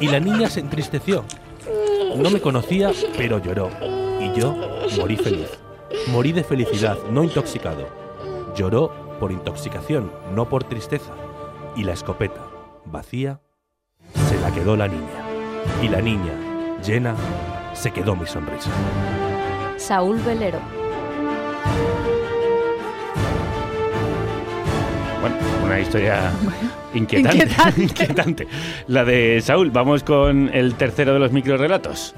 Y la niña se entristeció. No me conocía, pero lloró. Y yo morí feliz. Morí de felicidad, no intoxicado. Lloró por intoxicación, no por tristeza. Y la escopeta, vacía, la quedó la niña. Y la niña, llena, se quedó mi sonrisa. Saúl Velero. Bueno, una historia inquietante, Inquietante. inquietante. La de Saúl. Vamos con el tercero de los microrelatos.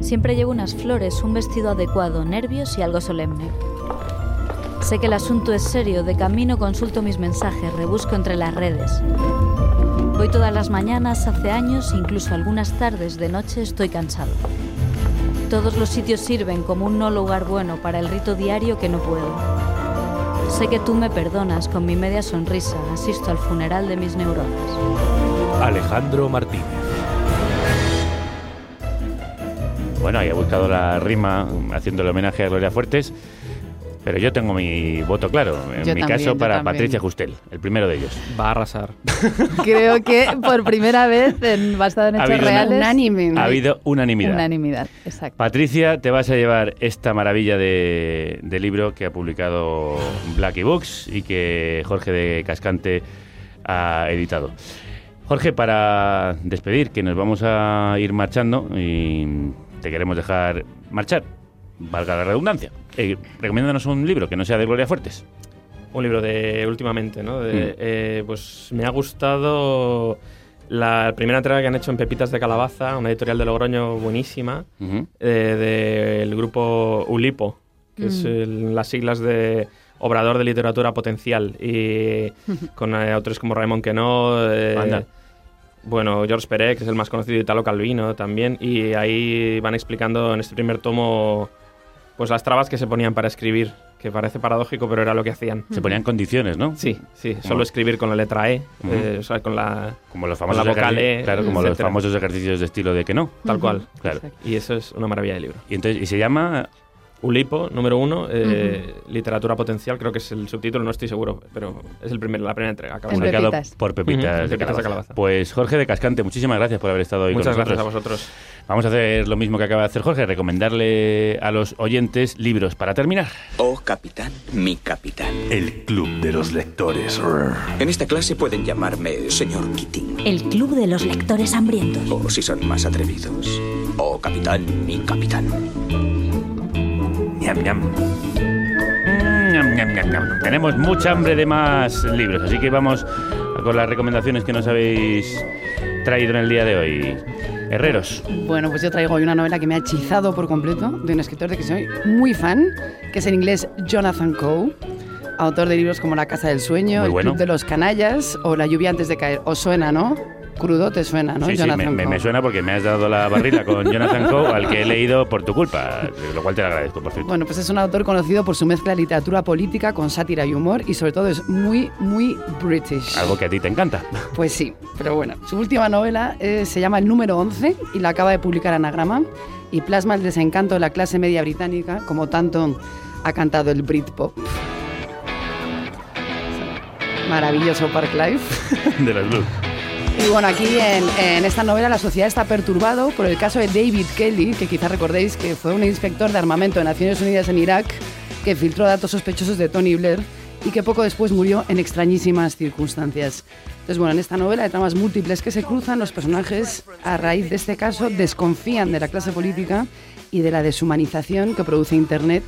Siempre llevo unas flores, un vestido adecuado, nervios y algo solemne. Sé que el asunto es serio, de camino consulto mis mensajes, rebusco entre las redes. Voy todas las mañanas, hace años, incluso algunas tardes de noche estoy cansado. Todos los sitios sirven como un no lugar bueno para el rito diario que no puedo. Sé que tú me perdonas con mi media sonrisa, asisto al funeral de mis neuronas. Alejandro Martínez. Bueno, ahí he buscado la rima haciéndole homenaje a Gloria Fuertes. Pero yo tengo mi voto claro. En Yo mi también, caso, para también. Patricia Justel, el primero de ellos. Va a arrasar. Creo que por primera vez, en, basado en Ha hechos habido una- reales, Unánime. Ha habido unanimidad. unanimidad. Exacto. Patricia, te vas a llevar esta maravilla de, de libro que ha publicado Blacky Books y que Jorge de Cascante ha editado. Jorge, para despedir, que nos vamos a ir marchando y te queremos dejar marchar, valga la redundancia. Eh, recomiéndanos un libro que no sea de Gloria Fuertes. Un libro de últimamente, ¿no? De, Mm. eh, pues me ha gustado la primera entrega que han hecho en Pepitas de Calabaza, una editorial de Logroño buenísima, eh, del grupo Ulipo, que es Mm. el- las siglas de Obrador de Literatura Potencial, y con eh, autores como Raymond Queneau, eh, bueno, George Perec, que es el más conocido, Italo Calvino también, y ahí van explicando en este primer tomo pues las trabas que se ponían para escribir, que parece paradójico, pero era lo que hacían. Se ponían condiciones, ¿no? Sí, sí, solo escribir con la letra E, Ujú. eh, o sea, con la, Como los con famosos, la vocal E, claro, como los famosos ejercicios de estilo de que no. Tal cual. Claro. Y eso es una maravilla de libro. Y entonces, y se llama Ulipo, número uno, eh, literatura potencial, creo que es el subtítulo, no estoy seguro, pero es el primer, la primera entrega. acaba de En Pepitas. por Pepitas, de, Pepitas de Calabaza. Calabaza. Pues Jorge de Cascante, muchísimas gracias por haber estado hoy Muchas con gracias a nosotros. vosotros. Vamos a hacer lo mismo que acaba de hacer Jorge, recomendarle a los oyentes libros para terminar. Oh, capitán, mi capitán. El Club de los Lectores. En esta clase pueden llamarme señor Keating. El Club de los Lectores Hambrientos. O si son más atrevidos. Oh, capitán, mi capitán. Ñam, ñam. Mm, ñam, ñam, ñam, ñam. Tenemos mucha hambre de más libros, así que vamos con las recomendaciones que nos habéis traído en el día de hoy. Herreros. Bueno, pues yo traigo hoy una novela que me ha hechizado por completo, de un escritor de que soy muy fan, que es en inglés Jonathan Coe, autor de libros como La Casa del Sueño, El. Club de los Canallas o La lluvia antes de caer. ¿Os suena, no? Crudo te suena, ¿no? sí, sí, me, Jonathan me- Coe. me suena porque me has dado la barrila con Jonathan Coe, al que he leído por tu culpa, lo cual te lo agradezco, por cierto. Bueno, pues es un autor conocido por su mezcla de literatura política con sátira y humor y sobre todo es muy, muy british. Algo que a ti te encanta. Pues sí, pero bueno, su última novela eh, se llama El número 11 y la acaba de publicar Anagrama y plasma el desencanto de la clase media británica como tanto ha cantado el Britpop. Maravilloso Park Life. De los Blues. Y bueno, aquí en, esta novela la sociedad está perturbado por el caso de David Kelly, que quizás recordéis que fue un inspector de armamento de Naciones Unidas en Irak que filtró datos sospechosos de Tony Blair y que poco después murió en extrañísimas circunstancias. Entonces, bueno, en esta novela de tramas múltiples que se cruzan, los personajes, a raíz de este caso, desconfían de la clase política y de la deshumanización que produce Internet,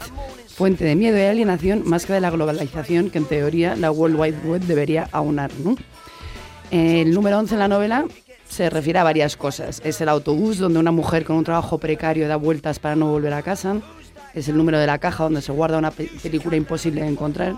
fuente de miedo y alienación, más que de la globalización que en teoría la World Wide Web debería aunar. ¿no? El número 11 en la novela se refiere a varias cosas. Es el autobús donde una mujer con un trabajo precario da vueltas para no volver a casa. Es el número de la caja donde se guarda una pe- película imposible de encontrar.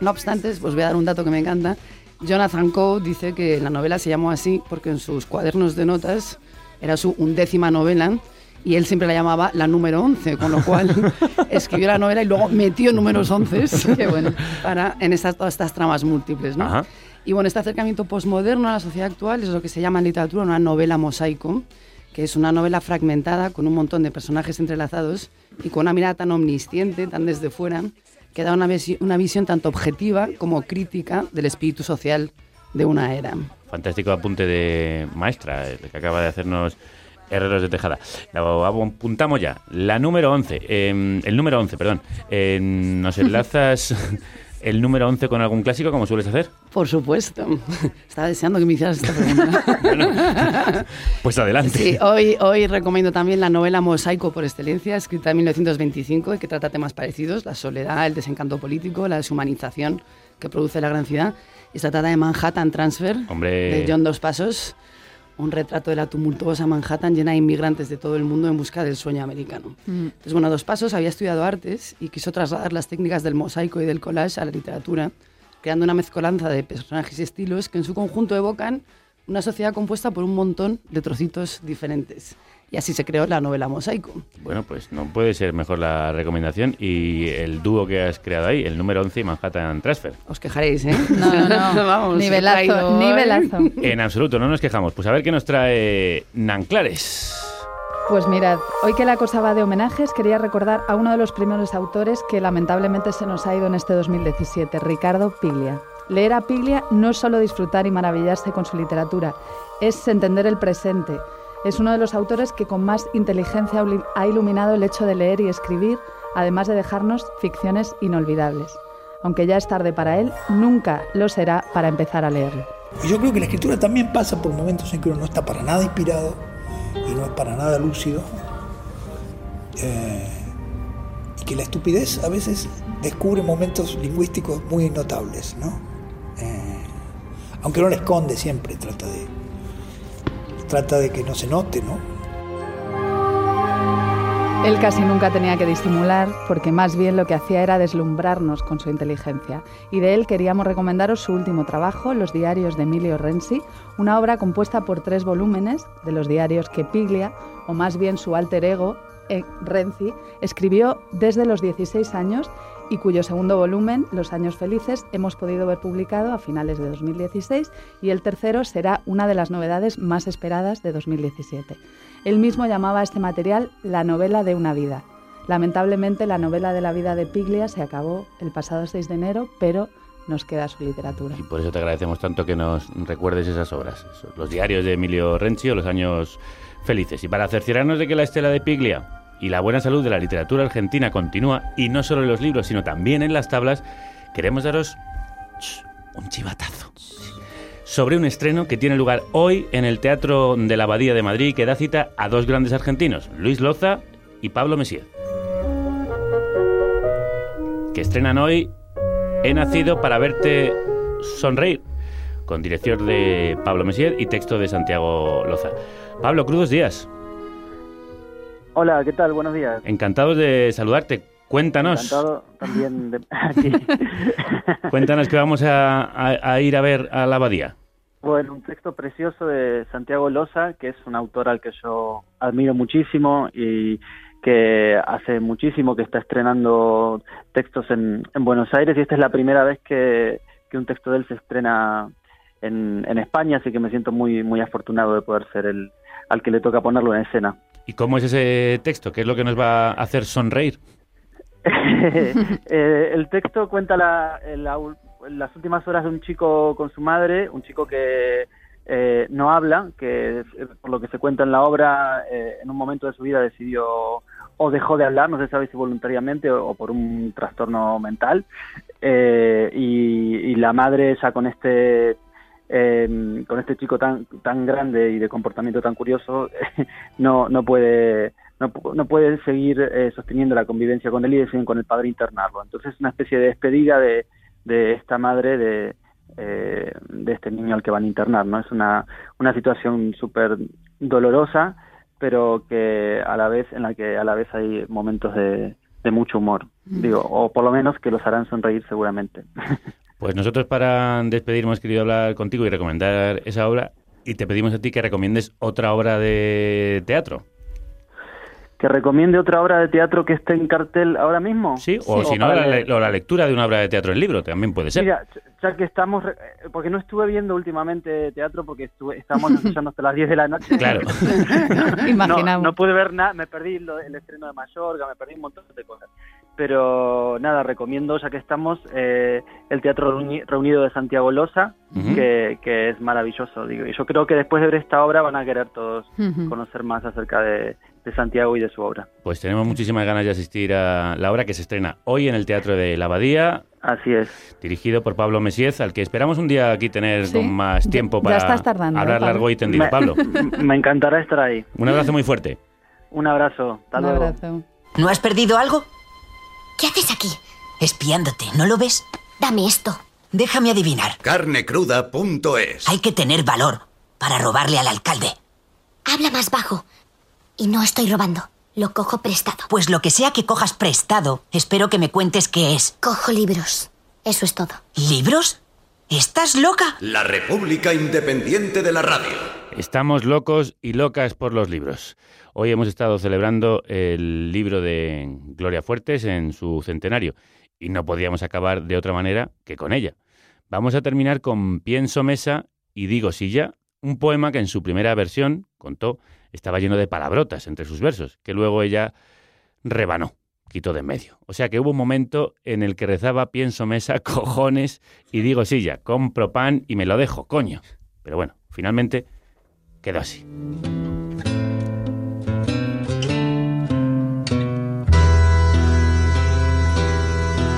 No obstante, os voy a dar un dato que me encanta. Jonathan Coe dice que la novela se llamó así porque en sus cuadernos de notas era su undécima novela y él siempre la llamaba la número 11, con lo cual escribió la novela y luego metió números 11 Qué bueno. para, en estas, todas estas tramas múltiples. ¿no? Ajá. Y bueno, este acercamiento posmoderno a la sociedad actual es lo que se llama en literatura una novela mosaico, que es una novela fragmentada con un montón de personajes entrelazados y con una mirada tan omnisciente, tan desde fuera, que da una, visi- una visión tanto objetiva como crítica del espíritu social de una era. Fantástico apunte de maestra, el que acaba de hacernos Herreros de Tejada. Apuntamos ya. La número 11, eh, el número 11, perdón. Eh, nos enlazas el número 11 con algún clásico, como sueles hacer? Por supuesto. Estaba deseando que me hicieras esta pregunta. Pues adelante. Sí, hoy, hoy recomiendo también la novela Mosaico por excelencia, escrita en 1925 y que trata temas parecidos, la soledad, el desencanto político, la deshumanización que produce la gran ciudad. Y se trata de Manhattan Transfer, Hombre. de John Dos Pasos, un retrato de la tumultuosa Manhattan llena de inmigrantes de todo el mundo en busca del sueño americano. Entonces, bueno, Dos Pasos había estudiado artes y quiso trasladar las técnicas del mosaico y del collage a la literatura, creando una mezcolanza de personajes y estilos que en su conjunto evocan una sociedad compuesta por un montón de trocitos diferentes. Y así se creó la novela Mosaico. Bueno, pues no puede ser mejor la recomendación y el dúo que has creado ahí, el número 11 y Manhattan Transfer. Os quejaréis, ¿eh? No, no, no. Vamos, Nivelazo, nivelazo. En absoluto, no nos quejamos. Pues a ver qué nos trae Nanclares. Pues mirad, hoy que la cosa va de homenajes, quería recordar a uno de los primeros autores que lamentablemente se nos ha ido en este 2017, Ricardo Piglia. Leer a Piglia no es solo disfrutar y maravillarse con su literatura, es entender el presente. Es uno de los autores que con más inteligencia ha iluminado el hecho de leer y escribir, además de dejarnos ficciones inolvidables. Aunque ya es tarde para él, nunca lo será para empezar a leerlo. Yo creo que la escritura también pasa por momentos en que uno no está para nada inspirado y no es para nada lúcido. Eh, y que la estupidez a veces descubre momentos lingüísticos muy notables, ¿no? Eh, aunque no la esconde siempre, trata de, trata de que no se note, ¿no? Él casi nunca tenía que disimular, porque más bien lo que hacía era deslumbrarnos con su inteligencia. Y de él queríamos recomendaros su último trabajo, Los diarios de Emilio Renzi, una obra compuesta por tres volúmenes de los diarios que Piglia, o más bien su alter ego, eh, Renzi, escribió desde los 16 años y cuyo segundo volumen, Los años felices, hemos podido ver publicado a finales de 2016 y el tercero será una de las novedades más esperadas de 2017. Él mismo llamaba a este material la novela de una vida. Lamentablemente la novela de la vida de Piglia se acabó el pasado 6 de enero, pero nos queda su literatura. Y por eso te agradecemos tanto que nos recuerdes esas obras, los diarios de Emilio Renzi o los años felices. Y para cerciorarnos de que la estela de Piglia y la buena salud de la literatura argentina continúa, y no solo en los libros, sino también en las tablas, queremos daros un chivatazo sobre un estreno que tiene lugar hoy en el Teatro de la Abadía de Madrid que da cita a dos grandes argentinos, Luis Loza y Pablo Messier, que estrenan hoy He nacido para verte sonreír, con dirección de Pablo Messier y texto de Santiago Loza. Pablo, crudos días. Hola, ¿qué tal? Buenos días. Encantados de saludarte. Cuéntanos, Encantado también de... aquí. cuéntanos que vamos a, a- a ir a ver a la abadía. Bueno, un texto precioso de Santiago Loza, que es un autor al que yo admiro muchísimo y que hace muchísimo que está estrenando textos en, en Buenos Aires y esta es la primera vez que, que un texto de él se estrena en, en España, así que me siento muy, muy afortunado de poder ser el al que le toca ponerlo en escena. ¿Y cómo es ese texto? ¿Qué es lo que nos va a hacer sonreír? Eh, el texto cuenta la- la las últimas horas de un chico con su madre, un chico que eh, no habla, que eh, por lo que se cuenta en la obra, eh, en un momento de su vida decidió o dejó de hablar, no se sabe si voluntariamente o, por un trastorno mental, y, y la madre ya con este eh, con este chico tan tan grande y de comportamiento tan curioso no no puede no, no puede seguir eh, sosteniendo la convivencia con él y deciden con el padre internarlo. Entonces es una especie de despedida de, de esta madre de eh, de este niño al que van a internar no es una una situación súper dolorosa pero que a la vez en la que a la vez hay momentos de, de mucho humor digo o por lo menos que los harán sonreír seguramente Pues nosotros para despedir hemos querido hablar contigo y recomendar esa obra y te pedimos a ti que recomiendes otra obra de teatro. que recomiende otra obra de teatro que esté en cartel ahora mismo Sí, o si no, la, le- lectura de una obra de teatro en libro también puede ser. Mira, ya que estamos, re- eh, porque no estuve viendo últimamente teatro porque estuve, estábamos ensayando hasta las 10 de la noche. Claro. no, Imaginamos. no pude ver nada, me perdí lo- el estreno de Mallorca, me perdí un montón de cosas. Pero nada, recomiendo, ya que estamos, eh, el Teatro Reuni- Reunido de Santiago Loza, Ujú. que, que es maravilloso. Digo. Y yo creo que después de ver esta obra van a querer todos conocer más acerca de, de Santiago y de su obra. Pues tenemos muchísimas ganas de asistir a la obra que se estrena hoy en el Teatro de la Abadía. Así es. Dirigido por Pablo Mesiez, al que esperamos un día aquí tener Sí. con más tiempo ya para tardando, hablar ¿eh, largo y tendido. Me- Pablo, Me encantará estar ahí. un abrazo muy fuerte. Un abrazo. Hasta Un luego. abrazo. ¿No has perdido algo? ¿Qué haces aquí? Espiándote, ¿no lo ves? Dame esto. Déjame adivinar. Carnecruda.es. Hay que tener valor para robarle al alcalde. Habla más bajo. Y no estoy robando. Lo cojo prestado. Pues lo que sea que cojas prestado, espero que me cuentes qué es. Cojo libros. Eso es todo. ¿Libros? ¿Estás loca? La República Independiente de la Radio. Estamos locos y locas por los libros. Hoy hemos estado celebrando el libro de Gloria Fuertes en su centenario y no podíamos acabar de otra manera que con ella. Vamos a terminar con Pienso Mesa y Digo Silla, un poema que en su primera versión, contó, estaba lleno de palabrotas entre sus versos, que luego ella rebanó, quitó de en medio. O sea que hubo un momento en el que rezaba Pienso Mesa, cojones y Digo Silla, compro pan y me lo dejo, coño. Pero bueno, finalmente quedó así.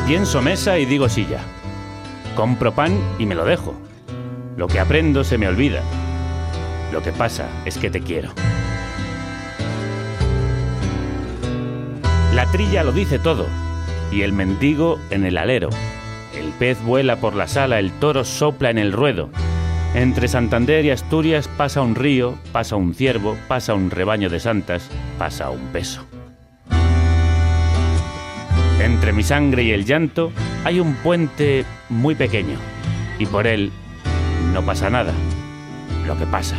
Pienso mesa y digo silla. Compro pan y me lo dejo. Lo que aprendo se me olvida. Lo que pasa es que te quiero. La trilla lo dice todo, y el mendigo en el alero. El pez vuela por la sala, el toro sopla en el ruedo. Entre Santander y Asturias pasa un río, pasa un ciervo, pasa un rebaño de santas, pasa un peso. Entre mi sangre y el llanto hay un puente muy pequeño y por él no pasa nada. Lo que pasa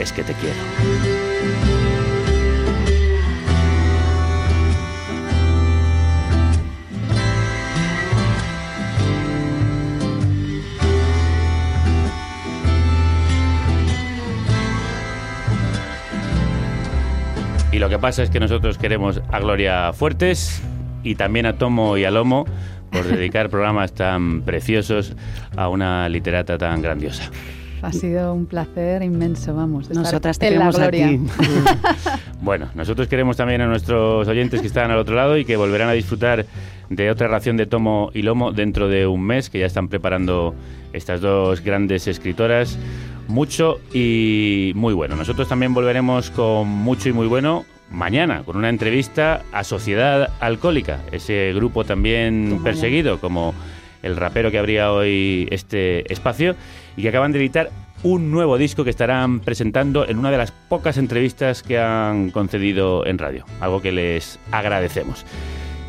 es que te quiero. Lo que pasa es que nosotros queremos a Gloria Fuertes y también a Tomo y a Lomo por dedicar programas tan preciosos a una literata tan grandiosa. Ha sido un placer inmenso, vamos. Nosotras te la a gloria. ti. Bueno, nosotros queremos también a nuestros oyentes que están al otro lado y que volverán a disfrutar de otra ración de Tomo y Lomo dentro de un mes, que ya están preparando estas dos grandes escritoras. Mucho y muy bueno. Nosotros también volveremos con mucho y muy bueno mañana, con una entrevista a Sociedad Alcohólica, ese grupo también perseguido, como el rapero que abría hoy este espacio, y que acaban de editar un nuevo disco que estarán presentando en una de las pocas entrevistas que han concedido en radio, algo que les agradecemos.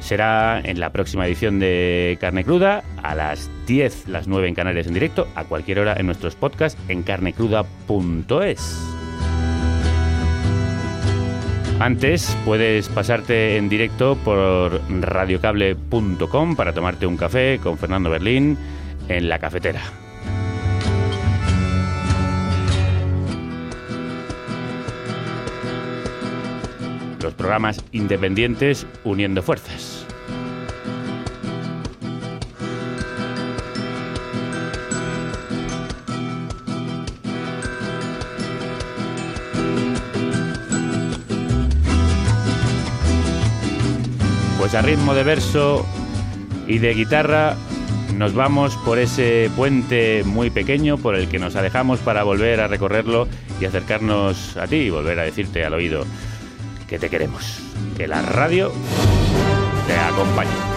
Será en la próxima edición de Carne Cruda, a las 10, las 9 en Canarias en directo, a cualquier hora en nuestros podcasts en carnecruda.es. Antes puedes pasarte en directo por radiocable.com para tomarte un café con Fernando Berlín en la cafetera. Los programas independientes uniendo fuerzas. Pues a ritmo de verso y de guitarra nos vamos por ese puente muy pequeño por el que nos alejamos para volver a recorrerlo y acercarnos a ti y volver a decirte al oído que te queremos, que la radio te acompañe.